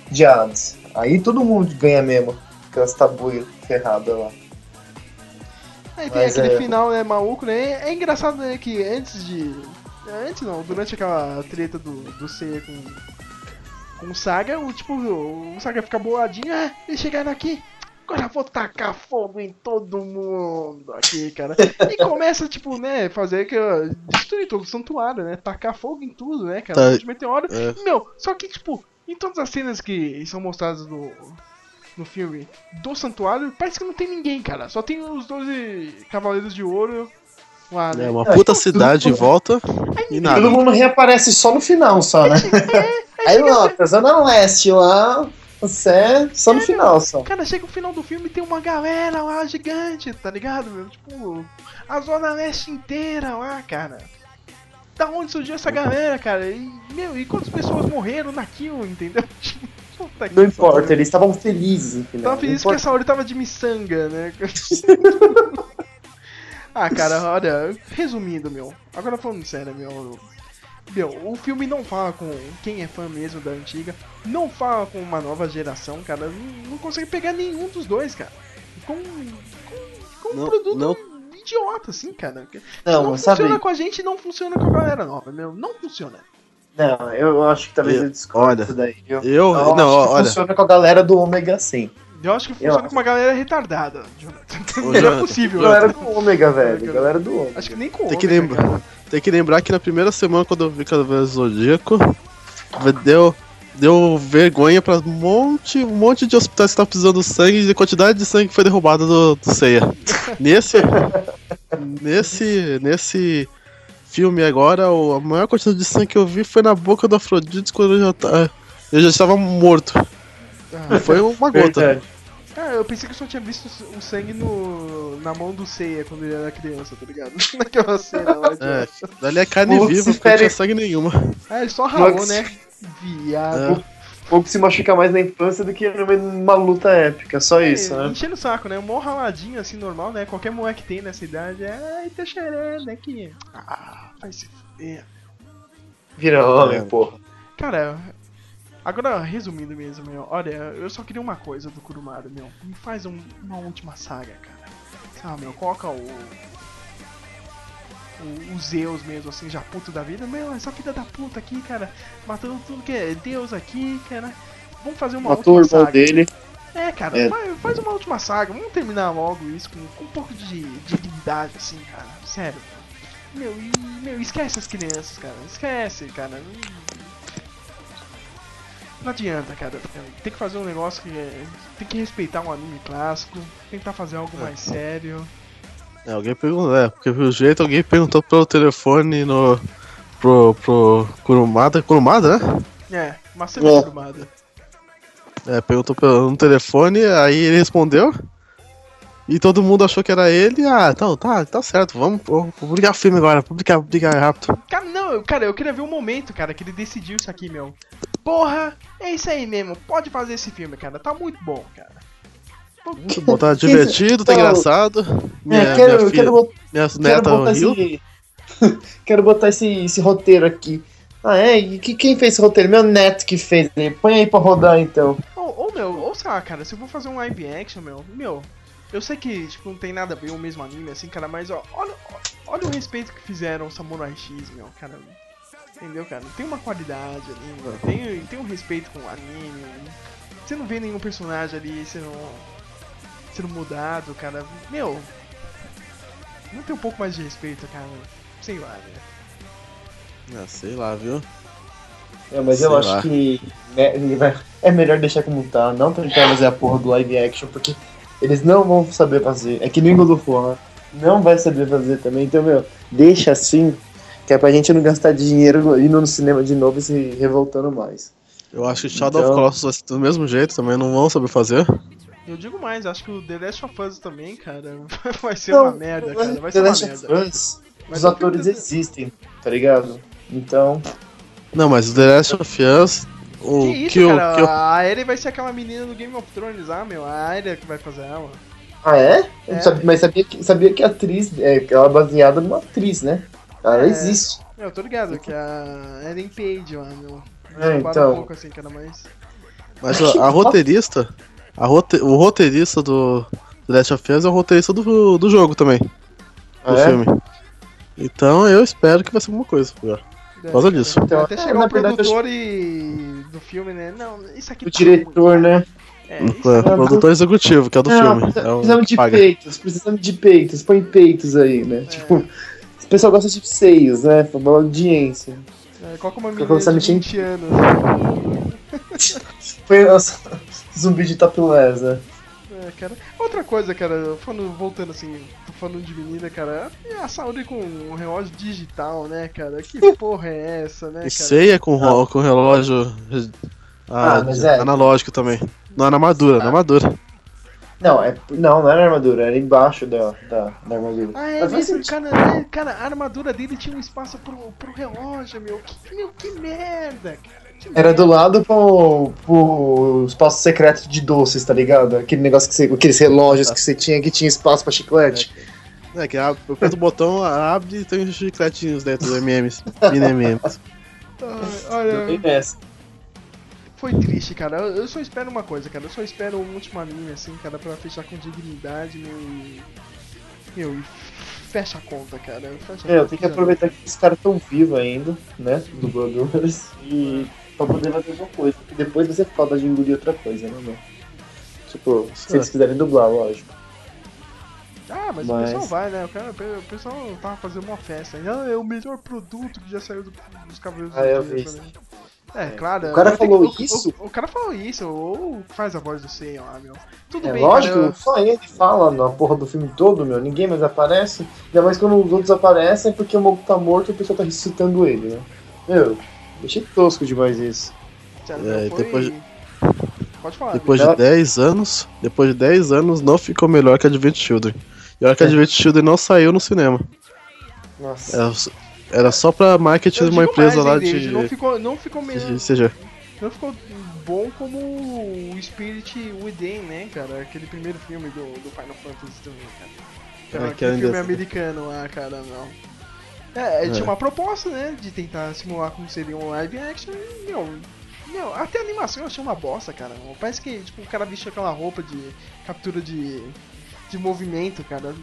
De Hades. Aí todo mundo ganha mesmo. Aquelas tabuas ferradas lá. Aí tem Mas aquele é- final, né, maluco, né? É engraçado, né, que antes de... Antes não, durante aquela treta do, do Seiya com, com o Saga, o tipo, o Saga fica boladinho, ah, eles chegaram aqui, agora vou tacar fogo em todo mundo aqui, cara. E começa, tipo, né, fazer que destruir todo o santuário, né? Tacar fogo em tudo, né, cara? Tá. De meteoro. É. Meu, só que, tipo, em todas as cenas que são mostradas no, no filme do santuário, parece que não tem ninguém, cara. Só tem os 12 cavaleiros de ouro lá, né? É uma puta cidade em volta e nada. Todo mundo reaparece só no final, só, né? Aí nota, Zona Leste lá, você só no final só. Cara, chega o final do filme e tem uma galera lá gigante, tá ligado, meu? Tipo, a Zona Leste inteira lá, cara. Da onde surgiu essa galera, cara? E, meu, e quantas pessoas morreram naquilo, entendeu? Tipo, puta que Não importa, eles estavam felizes no final. Tava não feliz que importa. essa hora tava de miçanga, né? Ah, cara, olha, resumindo, meu. Agora falando sério, meu. Meu, o filme não fala com quem é fã mesmo da antiga, não fala com uma nova geração, cara. Não, não consegue pegar nenhum dos dois, cara. Com, com, com um Não, produto não. idiota, assim, cara. Não, não mas sabe- funciona com a gente não funciona com a galera nova, meu. Não funciona. Não, eu acho que talvez Eu- eu discordo olha, daí. Eu, eu- não, olha. funciona com a galera do Ômega sim. Eu acho que funciona acho. com uma galera retardada, Não é possível. Galera do Ômega, velho. Galera do Ômega. Acho que nem com Tem que, ômega, cara. lembrar, tem que lembrar que na primeira semana, quando eu vi Cavaleiro Zodíaco, deu, deu vergonha pra um monte, um monte de hospitais que estavam precisando de sangue e a quantidade de sangue que foi derrubada do, do Seiya. Nesse, nesse, nesse filme agora, a maior quantidade de sangue que eu vi foi na boca do Afrodite quando eu já, ta- eu já estava morto. Ah, Foi uma gota. Verdade. Cara, eu pensei que eu só tinha visto o sangue no, na mão do Seiya quando ele era criança, tá ligado? Naquela cena lá. de- É, dali é carne viva, porque não tinha sangue nenhuma. Ah, ele só ralou, né? Viado. É. pouco se machuca mais na infância do que numa luta épica, só isso, É, né? Enchendo o saco, né? Um mó raladinho assim, normal, né? Qualquer moleque tem nessa idade. É, ai, tá cheirando aqui. Ah, vai se fuder. Vira homem, É. porra. Cara, agora resumindo mesmo, meu. Olha, eu só queria uma coisa do Kurumada, meu. Me faz um- uma última saga, cara. Sabe, meu, coloca o. o- Os Zeus mesmo, assim, já puto da vida. Meu, essa filha da puta aqui, cara, matando tudo que é Deus aqui, cara. Vamos fazer uma Matou o última saga. dele. É, cara, É. Faz, uma última saga, vamos terminar logo isso com, com um pouco de dignidade, assim, cara. Sério. Meu, e, meu, esquece as crianças, cara. Esquece, cara. Não, adianta, cara. Tem que fazer um negócio que é. Tem que respeitar um anime clássico, tentar fazer algo mais sério. É, alguém perguntou, é, porque pelo jeito alguém perguntou pelo telefone no. pro. pro Kurumada. Kurumada, né? É, Masami É. Kurumada. É, perguntou pelo, no telefone, aí ele respondeu. E todo mundo achou que era ele. Ah, então tá, tá certo, vamos publicar o filme agora, publicar, publicar rápido. Cara, não, cara, eu queria ver o momento, cara, que ele decidiu isso aqui, meu. Porra, é isso aí mesmo, pode fazer esse filme, cara. Tá muito bom, cara. Botar divertido, tá Então, engraçado. Minha, é, quero, minha, filha, quero, bot- minha quero neta botar riu. esse. quero botar esse, esse roteiro aqui. Ah, é? E que, quem fez esse roteiro? Meu neto que fez. né? Põe aí pra rodar então. Ou, ou, meu, ou sei lá, cara, se eu vou fazer um live action, meu, meu, eu sei que, tipo, não tem nada a ver o mesmo anime, assim, cara, mas, ó, olha, olha o respeito que fizeram o Samurai X, meu, cara. Entendeu, cara? Tem uma qualidade ali, meu, tem, tem um respeito com o anime. Você não vê nenhum personagem ali sendo, sendo mudado, cara. Meu, não tem um pouco mais de respeito, cara. Sei lá, né? Ah, sei lá, viu? É, mas Sei eu acho lá. que né, ele vai- é melhor deixar como tá, não tentar fazer a porra do live action, porque eles não vão saber fazer. É que nem God of War, não vai saber fazer também. Então, meu, deixa assim, que é pra gente não gastar dinheiro indo no cinema de novo e se revoltando mais. Eu acho que Shadow Então- of Colossus vai ser do mesmo jeito, também não vão saber fazer. Eu digo mais, acho que o The Last of Us também, cara, vai ser Não, uma merda, cara. Vai The ser uma Last merda. Us, os atores existem, tá ligado? Então, Não, mas o The Last of Us, o Que isso, que o cara? A Aeryn vai ser aquela menina do Game of Thrones lá, meu. A Aeryn que vai fazer ela. ah é? É. sabia- mas sabia que, sabia que a atriz, é, que ela é baseada numa atriz, né? Ela É. existe. Eu tô ligado que a Ellen Page lá, meu. É, então. um pouco assim, cara, mas. Mas a, a roteirista, a rote, o roteirista do The Last of Us é o roteirista do, do jogo também, do Ah, é? filme. Então eu espero que vai ser alguma coisa. Por É, causa disso. Então, Até é, chegar na o eu produtor e... do filme, né? Não, isso aqui O tá diretor, ruim. né? É, O isso é, o produtor executivo, que é do Não, filme. É o precisamos que de paga. peitos, precisamos de peitos, põe peitos aí, né? Tipo, o pessoal gosta de seios, né? Foi uma audiência. É, coloca uma Fica menina começando a de mexer 20 em- anos. Foi nossa, zumbi de topless, né? É, cara. Outra coisa, cara, falando, voltando assim, tô falando de menina, cara, é a saúde com um relógio digital, né, cara? Que porra é essa, né, cara? ceia com, ro- com relógio ah, Ah, mas é. analógico também. Não, na armadura, na armadura. Não, é, não, não era armadura, era embaixo da, da, da armadura. Ah, é Mas mesmo, cara, né? cara, a armadura dele tinha um espaço pro, pro relógio, meu. Que, meu, que merda, cara. Que Era do lado pro, pro espaço secreto de doces, tá ligado? Aquele negócio que você. Aqueles relógios que você tinha que tinha espaço pra chiclete. É, que abre, aperta o botão, abre e tem uns chicletinhos dentro do MMs. Mini MMs. Ah, olha, nessa. Foi triste, cara. Eu, eu só espero uma coisa, cara. Eu só espero um último anime, assim, cara, pra fechar com dignidade, meu. E, meu, e fecha a conta, cara. Fecha É, eu tenho que aproveitar que os caras estão vivos ainda, né? Dubladores. E pra poder fazer alguma coisa. Porque depois ser foda de engolir outra coisa, né, meu? Tipo, se eles quiserem dublar, lógico. Ah, mas, Mas- o pessoal vai, né? O, cara, o pessoal tava fazendo uma festa. Ah, é o melhor produto que já saiu do- dos Cavaleiros Ah, do eu Zodíaco", vi né? É, claro. O cara tem que- falou o- isso? O, o cara falou isso, ou faz a voz do Seiya lá, meu. Tudo É bem, lógico, cara. só ele fala na porra do filme todo, meu. Ninguém mais aparece. Ainda mais quando os outros aparecem é porque o Mogo tá morto e o pessoal tá ressuscitando ele, né? Meu, achei tosco demais isso. Sério, É, foi- depois- Pode falar. Depois de 10 anos, depois de 10 anos não ficou melhor que Advent Children. E olha que É. Advent Children não saiu no cinema. Nossa. Era, era só pra marketing de uma empresa mais, lá hein, de, Não ficou, não ficou de CG. Não ficou bom como o Spirit Within, né, cara? Aquele primeiro filme do, do Final Fantasy também, cara. É, que aquele ainda- filme americano lá, cara, não. É, É. tinha uma proposta, né, de tentar simular como seria um live action e, meu, meu, até a animação eu achei uma bosta, cara. Parece que, tipo, o cara vestiu aquela roupa de captura de, de movimento, cara,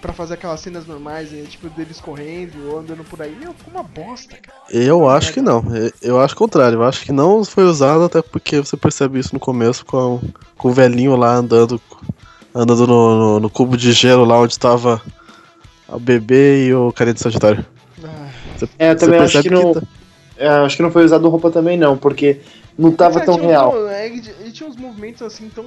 pra fazer aquelas cenas normais, né, tipo, deles correndo ou andando por aí. Meu, ficou uma bosta, cara. Eu acho que não. Eu- Eu acho o contrário. Eu acho que não foi usado, até porque você percebe isso no começo com, com o velhinho lá andando andando no, no- no cubo de gelo lá onde estava o bebê e o carinha de Sagitário. Você, É, eu também acho percebe que não. tá- é, acho que não foi usado roupa também, não, porque não tava é, tão real. mo- é, ele tinha uns movimentos assim tão.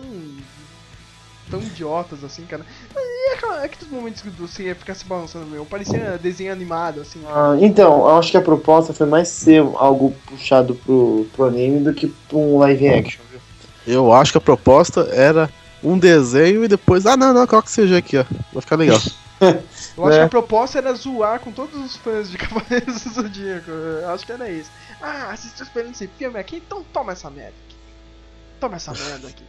Tão idiotas assim, cara. E aquela- aqueles momentos que você ia ficar se balançando, meu, parecia desenho animado, assim. Ah, então, eu acho que a proposta foi mais ser algo puxado pro, pro anime do que pra um live action, viu? Eu acho que a proposta era um desenho e depois. Ah, não, não, coloca CG aqui, ó. Vai ficar legal. Eu acho É. que a proposta era zoar com todos os fãs de Cavaleiros do Zodíaco. Eu acho que era isso. Ah, vocês estão esperando esse filme aqui? Então toma essa merda aqui. Toma essa merda aqui.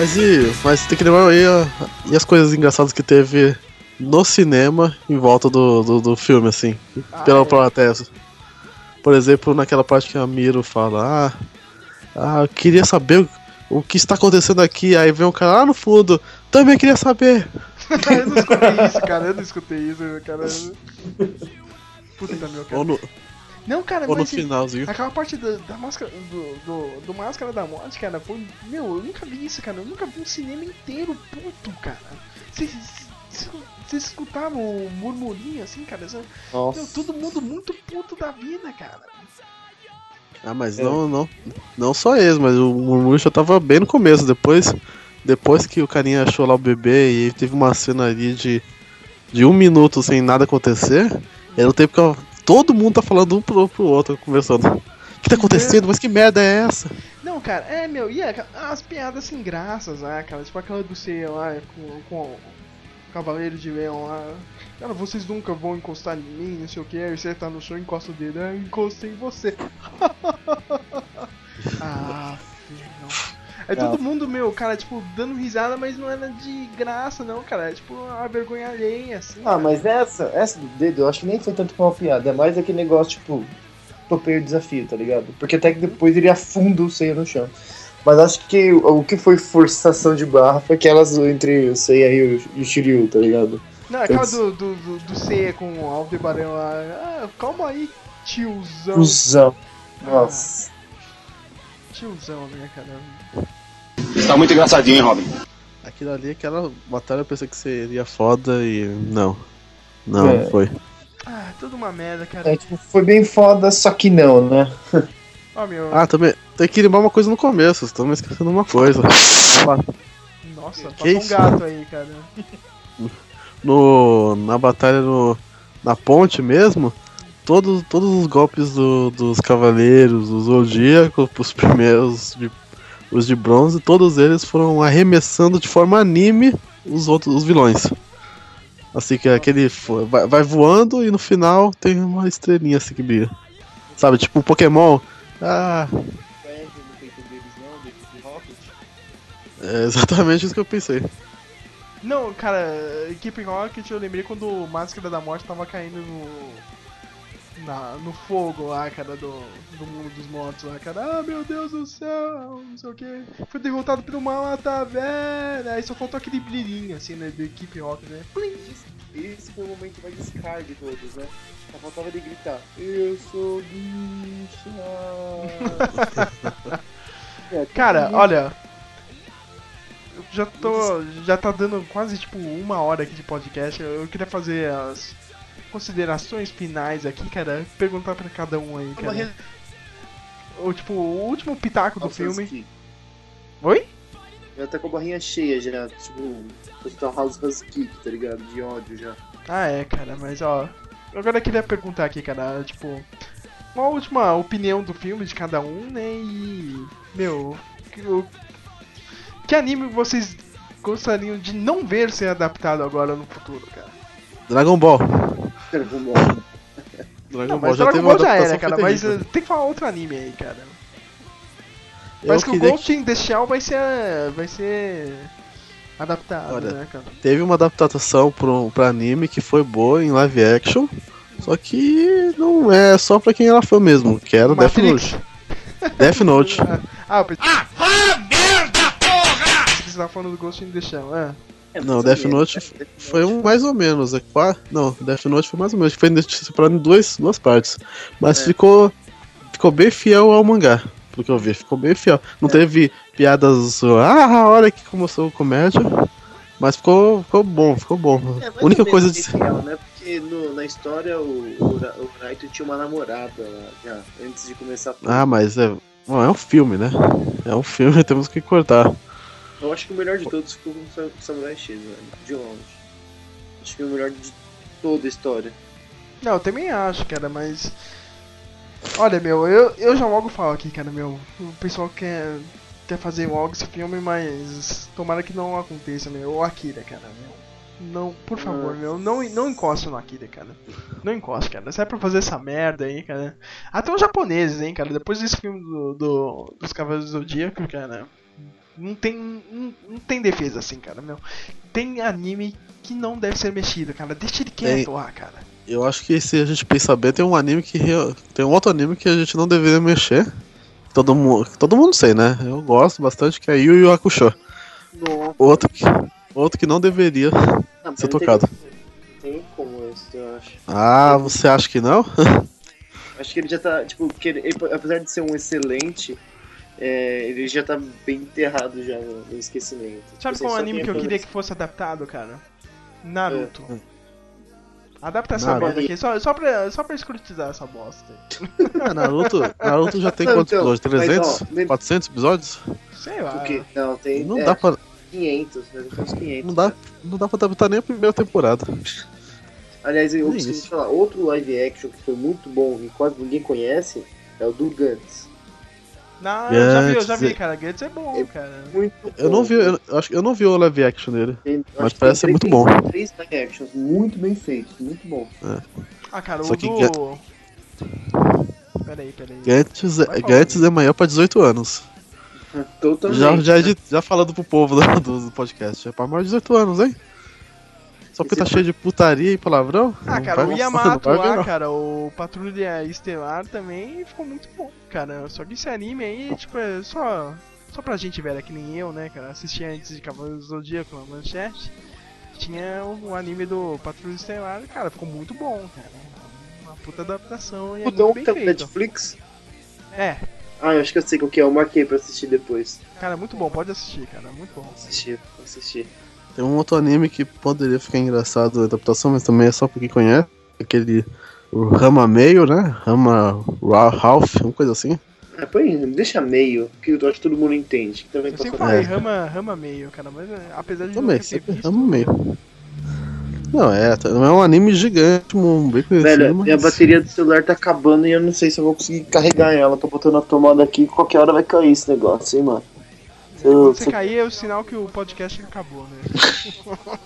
Mas e, mas tem que lembrar aí a- e as coisas engraçadas que teve no cinema em volta do, do, do filme, assim, pela é. plateia. Por exemplo, naquela parte que a Miro fala, ah, ah, eu queria saber o, o que está acontecendo aqui, aí vem um cara lá no fundo, também queria saber. eu não escutei isso, cara. Eu não escutei isso, cara. Puta meu, cara. Ou no, Não, cara, ou no mas finalzinho. aquela parte da, da máscara do, do, do Máscara da Morte, cara, foi. Meu, eu nunca vi isso, cara. Eu nunca vi um cinema inteiro puto, cara. Vocês escutavam o murmurinho assim, cara? Isso- Nossa. Meu, todo mundo muito puto da vida, cara. Ah, mas É. não, não, não só eles, mas o murmúrio já tava bem no começo. Depois, depois que o carinha achou lá o bebê e teve uma cena ali de, de um minuto sem nada acontecer, era o tempo que todo mundo tá falando um pro, pro outro, conversando. O que tá acontecendo? Mas que merda é essa? Não, cara, é, meu, e é, as piadas sem graças lá, cara. Tipo aquela do C lá com, com o Cavaleiro de Leão lá. Cara, vocês nunca vão encostar em mim, não sei o que. Aí você tá no chão, encosta o dedo. Ah, encostei em você. ah, filho, não. É todo mundo, meu, cara, tipo, dando risada, mas não era de graça, não, cara. É tipo a vergonha alheia, assim. Ah, mas essa, essa do dedo, eu acho que nem foi tanto uma piada. É mais aquele negócio, tipo, topei o desafio, tá ligado? Porque até que depois ele afunda o Seiya no chão. Mas acho que o, que foi forçação de barra foi aquelas entre o Seiya e o, Shiryu, tá ligado? Não, aquela do, do, do, do C com o Aldebaran lá. Ah, calma aí, tiozão. Cusão. Nossa. Tiozão, né, cara? Tá muito engraçadinho, hein, Robin? Aquilo ali, aquela batalha eu pensei que seria foda e. Não. Não, É. foi. Ah, tudo uma merda, cara. É, tipo, foi bem foda, só que não, né? Ó, meu. Ah, também. Tem que lembrar uma coisa no começo, vocês estão me esquecendo uma coisa. Nossa, que passou um isso? gato aí, cara. no, na batalha no, na ponte mesmo, todos, todos os golpes do- dos cavaleiros, do zodíaco, os primeiros, de, os de bronze, todos eles foram arremessando de forma anime os outros os vilões. Assim que aquele vai, vai voando e no final tem uma estrelinha assim que brilha. Sabe, tipo um Pokémon. Ah, é exatamente isso que eu pensei. Não, cara, Equipe Rocket eu lembrei quando o Máscara da Morte tava caindo no. Na, no fogo lá, cara, do, do mundo dos mortos lá, cara. Ah, meu Deus do céu, não sei o que. Foi derrotado por uma lata velha. Aí só faltou aquele brilhinho, assim, né, do Equipe Rocket, né? Plim. Esse foi o momento mais Scar de todos, né? Só faltava ele gritar: Eu sou bicha! É, Cara, tudo olha. eu Já tô. Já tá dando quase tipo uma hora aqui de podcast. Eu queria fazer as considerações finais aqui, cara. Perguntar pra cada um aí, cara. re- O, tipo, o último pitaco do filme. Husky. Oi? Já tá com a barrinha cheia já, tipo, Total House Husky, tá ligado? De ódio já. Ah, é, cara, mas ó. Agora eu queria perguntar aqui, cara, tipo. Uma última opinião do filme de cada um, né? E. Meu. Que anime vocês gostariam de não ver ser adaptado agora no futuro, cara? Dragon Ball. Dragon Ball. Dragon Não, Ball mas já Dragon teve uma Ball já era, adaptação cara, foi mas terrível. uh, tem que falar outro anime aí, cara. Parece que o Ghost in the Shell vai ser. vai ser. adaptado, Olha, né, cara? Teve uma adaptação pro, pra anime que foi boa em live action, só que não é só pra quem era fã mesmo, que era o Death. Note. Death Note. Ah, eu pensei... ah, merda, porra! Você tava falando do Ghost in the Shell, é. Não, Death Note f- foi um mais ou menos. É, não, Death Note foi mais ou menos. Foi separado em duas, duas partes. Mas É. ficou, ficou bem fiel ao mangá, pelo que eu vi. Ficou bem fiel. Não É. teve piadas. Ah, a hora que começou a comédia. Mas ficou, ficou bom, ficou bom. É, a única coisa de. fiel, né? Porque no- na história o, o, o Raito tinha uma namorada lá, já, antes de começar tudo. Ah, mas é. Bom, é um filme, né? É um filme, temos que cortar. Eu acho que o melhor de todos ficou com o Sa- Samurai X, velho. De longe. Acho que é o melhor de toda a história. Não, eu também acho, cara, mas. Olha, meu, eu, eu já logo falo aqui, cara, meu. O pessoal quer, quer fazer logo esse filme, mas tomara que não aconteça, meu. O Akira, cara, meu. Não, por favor, meu, não, não encosta no Akira, cara. Não encosta, cara. Se é pra fazer essa merda aí, cara. Até os japoneses, hein, cara. Depois desse filme do, do- dos Cavaleiros do Zodíaco, cara. Não tem, não, não tem defesa assim, cara, meu. Tem anime que não deve ser mexido, cara. Deixa ele quieto Tem- lá, cara. Eu acho que se a gente pensar bem, tem um anime que. re- Tem um outro anime que a gente não deveria mexer. Todo mundo, todo mundo sei, né? Eu gosto bastante, que é Yu Yu Hakusho. Outro que, outro que não deveria Não, ser não tem- tocado. Não tem como isso, eu acho. Ah, você acha que não? Acho que ele já tá, tipo, porque ele- ele- apesar de ser um excelente, é, ele já tá bem enterrado já no, no esquecimento. Sabe Tipo, qual assim, anime só que eu queria que fosse adaptado, cara? Naruto. É. Adaptação Naruto. merda aqui, só, só, pra, só pra escrutizar essa bosta. Ah, Naruto, Naruto já tem Não, quantos então, episódios? mas, 300? ó, lem- 400 episódios? Sei lá. O quê? Não, tem. Não é, dá pra. 500, né? Tem uns 500. Não dá, não dá pra adaptar nem a primeira temporada. Aliás, eu preciso falar, outro live action que foi muito bom e quase ninguém conhece é o do Gantz. Não, eu já vi, eu já Gantz vi, é- cara. Gantz é bom, cara. Muito Eu não vi, eu, eu acho que eu não vi o live action dele. Mas parece ser muito bom. Três live actions, muito bem feitos, muito bom. Ah, cara, Só o que do... Peraí, peraí. Gantz, é-. Gantz é maior pra 18 anos. Totalmente. Já, já, edi- já falando pro povo do, do- do podcast. É pra maior de 18 anos, hein? Só porque tá cheio de putaria e palavrão? Ah, não cara, o Yamato não lá, não. cara, o Patrulha Estelar também ficou muito bom, cara. Só que esse anime aí, tipo, é só, só pra gente velha que nem eu, né, cara, assistia antes de Cavaleiros do Zodíaco na manchete. Tinha o, o anime do Patrulha Estelar, cara, ficou muito bom, cara. Uma puta adaptação e é muito bem no feito. Netflix? É, Ah, eu acho que eu sei qual que é, eu marquei pra assistir depois. cara, muito bom, pode assistir, cara, muito bom. Assistir, assistir. Tem um outro anime que poderia ficar engraçado na adaptação, mas também é só porque conhece. Aquele. O Rama Meio, né? Rama Ra- Ralph, uma coisa assim. É, põe, deixa meio, que eu acho que todo mundo entende. Que também Eu sempre falei rama, rama meio, cara, mas é, apesar de Também, nunca ter sempre visto, Rama Meio. Não, é, tá- não é um anime gigante, um bem conhecido, Velho, mas... minha bateria do celular tá acabando e eu não sei se eu vou conseguir carregar ela. Tô botando a tomada aqui qualquer hora vai cair esse negócio, hein, mano. Quando você cair é o sinal que o podcast acabou, né?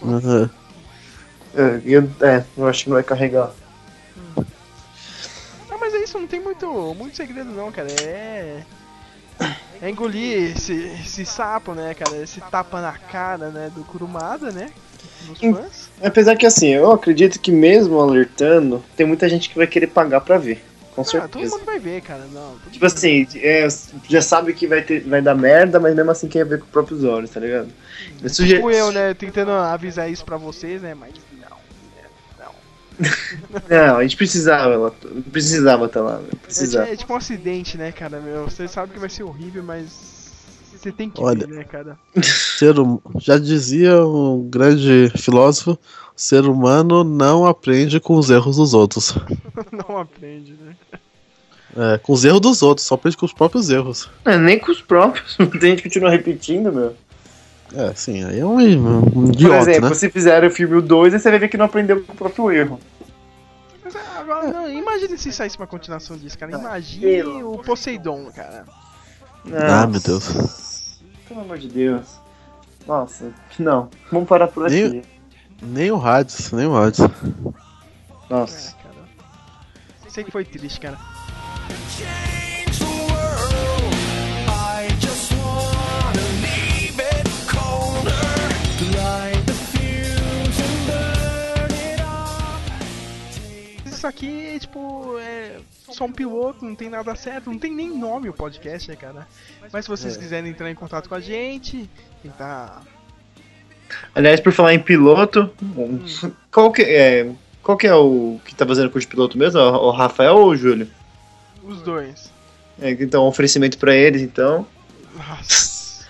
Aham. É, eu, é, eu acho que não vai carregar. Ah, mas é isso, não tem muito, muito segredo não, cara. É. É engolir esse, esse sapo, né, cara? Esse tapa na cara, né, do Kurumada, né? Fãs. Apesar que assim, eu acredito que mesmo alertando, tem muita gente que vai querer pagar pra ver. Com Ah, todo mundo vai ver, cara. Não, Tipo assim, é, já sabe que vai, ter, vai dar merda, mas mesmo assim quer ver com os próprios olhos, tá ligado? Eu suge- Tipo eu, né, tentando avisar isso pra vocês, né, mas não. Não, a gente precisava, precisava estar lá, velho, É, precisava. ti- é tipo um acidente, né, cara, meu. Você sabe que vai ser horrível, mas. Você tem que Olha. ver, né, cara? Ser hum- Já dizia um grande filósofo, ser humano não aprende com os erros dos outros. não aprende, né? É, com os erros dos outros, só aprende com os próprios erros. É, nem com os próprios, tem gente que continua repetindo, meu. É, sim, aí é um, um Por idiota, exemplo, né? se fizeram o filme o 2, aí você vai ver que não aprendeu com o próprio erro. Mas ah, agora, não, imagine se saísse uma continuação disso, cara. Imagine pelo o Poseidon, cara. Ah, meu Deus. Pelo amor de Deus. Nossa, não. Vamos parar por aqui. Nem- Nem o Hades, nem o Hades. Nossa. É, cara. Sei que foi triste, cara. Isso aqui, tipo, é só um piloto, não tem nada certo, não tem nem nome o podcast, né, cara? Mas se vocês É. quiserem entrar em contato com a gente, tentar. Aliás, por falar em piloto, qual que é, qual que é o que tá fazendo curso de piloto mesmo? O Rafael ou o Júlio? Os dois. É, então, um oferecimento pra eles, então. Nossa.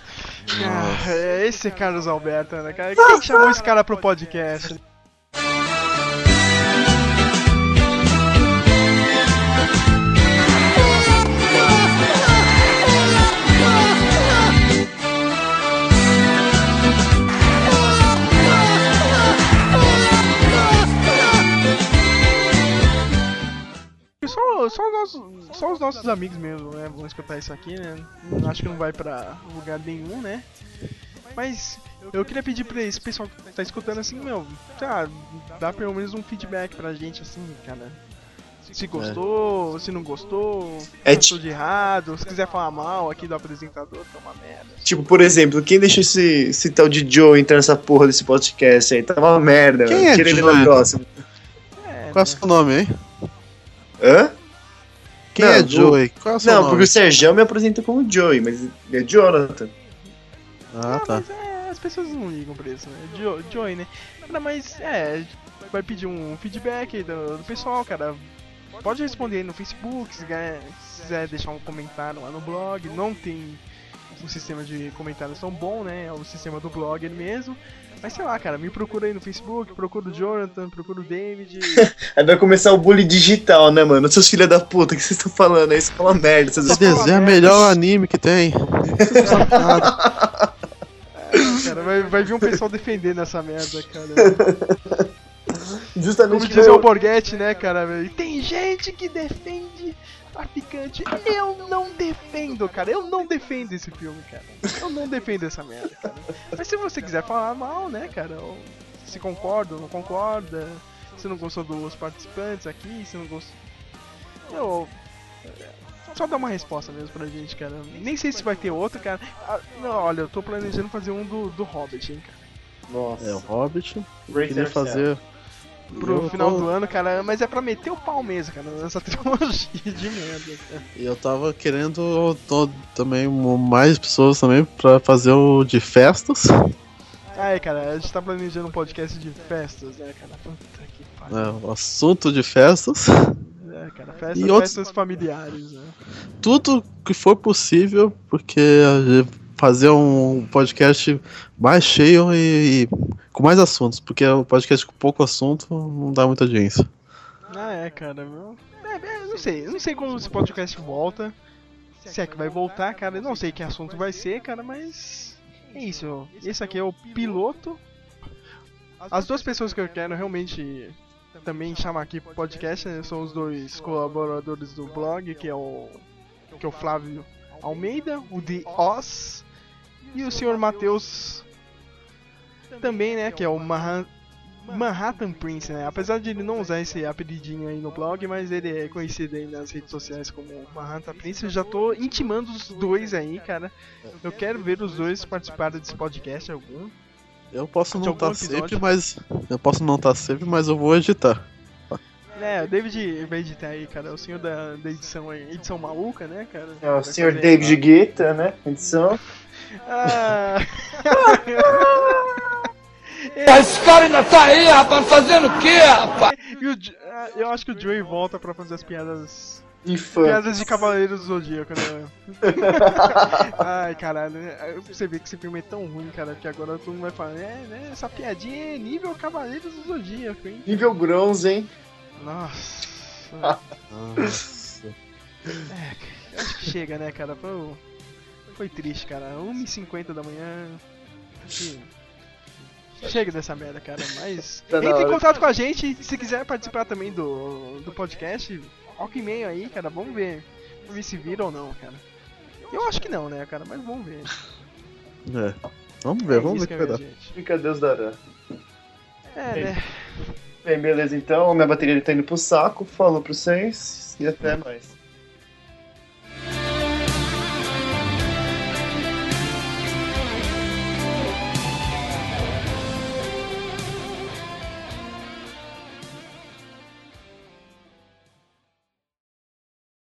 Ah, é, esse é Carlos Alberto, né, cara? Quem chamou esse cara pro podcast? Só, só, os nossos, só os nossos amigos mesmo, né? Vão escutar isso aqui, né? Acho que não vai pra lugar nenhum, né? Mas eu queria pedir pra esse pessoal que tá escutando assim, meu, lá, dá pelo menos um feedback pra gente, assim, cara. se gostou, se não gostou, É é de errado, se quiser falar mal aqui do apresentador, tá uma merda. Tipo, por exemplo, quem deixou esse, esse tal de Joe entrar nessa porra desse podcast aí? Tá uma merda, Quem mano. é Tira ele na próxima. Qual é o seu nome, hein? Hã? Quem Não, é o- Joey? Qual é o seu Não, nome? porque o Sérgio me apresenta como Joey, mas ele é Jonathan. Ah, tá. Mas é, as pessoas não ligam pra isso, né? Jo Joey, né? Cara, mas é, vai pedir um feedback aí do, do pessoal, cara. Pode responder aí no Facebook, se quiser, se quiser deixar um comentário lá no blog. Não tem um sistema de comentários tão bom, né? É o sistema do blog mesmo. Mas sei lá, cara, me procura aí no Facebook, procura o Jonathan, procura o David. Aí vai começar o bullying digital, né, mano? Seus filhos da puta, o que vocês estão falando aí? Isso é uma merda. Vocês Esse desenho é o melhor anime que tem. cara, vai, vai vir um pessoal defender nessa merda, cara. Justamente Como dizia eu- o Borghetti, né, cara? velho? Tem gente que defende traficante. Eu não defendo, cara. Eu não defendo esse filme, cara. Eu não defendo essa merda, cara. Mas se você quiser falar mal, né, cara? ou Se concorda ou não concorda. Se não gostou dos participantes aqui, se não gostou. Eu. Só dá uma resposta mesmo pra gente, cara. Nem sei se vai ter outro, cara. Ah, não, olha, eu tô planejando fazer um do, do Hobbit, hein, cara. Nossa. É o Hobbit. Break Queria fazer. Pro Eu final tô- do ano, cara, mas é pra meter o pau mesmo, cara, nessa trilogia de merda, cara. E eu tava querendo tô, também mais pessoas também pra fazer o de festas. Ai, cara, a gente tá planejando um podcast de festas, né, cara? Puta que pariu. né, o assunto de festas. É, cara, festas, E outros- festas familiares, né? Tudo que for possível, porque a gente fazer um podcast mais cheio e, e com mais assuntos, porque o podcast com pouco assunto não dá muita audiência. Ah, é, cara, meu. É, é, não sei, não sei como esse podcast volta. Se é que vai voltar, cara, eu não sei que assunto vai ser, cara, mas. É isso, esse aqui é o piloto. As duas pessoas que eu quero realmente também chamar aqui pro podcast né, são os dois colaboradores do blog, que é o. que é o Flávio Almeida, o The Oz, e o senhor Matheus também, né, que é o Mahan, Manhattan Prince, né? Apesar de ele não usar esse apelidinho aí no blog, mas ele é conhecido aí nas redes sociais como Manhattan Prince. Eu já tô intimando os dois aí, cara. Eu quero ver os dois participarem desse podcast algum. Eu posso não estar episódio? sempre, mas. Eu posso não estar sempre, mas eu vou editar. É, o David vai editar aí, cara. O senhor da, da edição aí, edição maluca, né, cara? É o Vai senhor fazer- David Guetta, né? Edição. Ah. Esse cara ainda tá aí, rapaz, fazendo o quê, rapaz? E o ah, eu acho que o Joey volta pra fazer as piadas. Infame. Piadas de Cavaleiros do Zodíaco, né? Ai, caralho, né? você vê que esse filme é tão ruim, cara, que agora todo mundo vai falar, é, né? Essa piadinha é nível Cavaleiros do Zodíaco, hein? Nível bronze, hein? Nossa. Nossa. É, acho que chega, né, cara? Foi, foi triste, cara. 1h50 da manhã. Que Chega dessa merda, cara. Mas Tá entre em contato com a gente. Se quiser participar também do, do podcast, coloca e-mail aí, cara. Vamos ver. Vamos ver se vira ou não, cara. Eu acho que não, né, cara? Mas vamos ver. É. Vamos ver, É vamos ver o que vai é, dar. gente. Fica Deus dará. É, né? Bem, beleza então. Minha bateria tá indo pro saco. Falou pra vocês e até mais.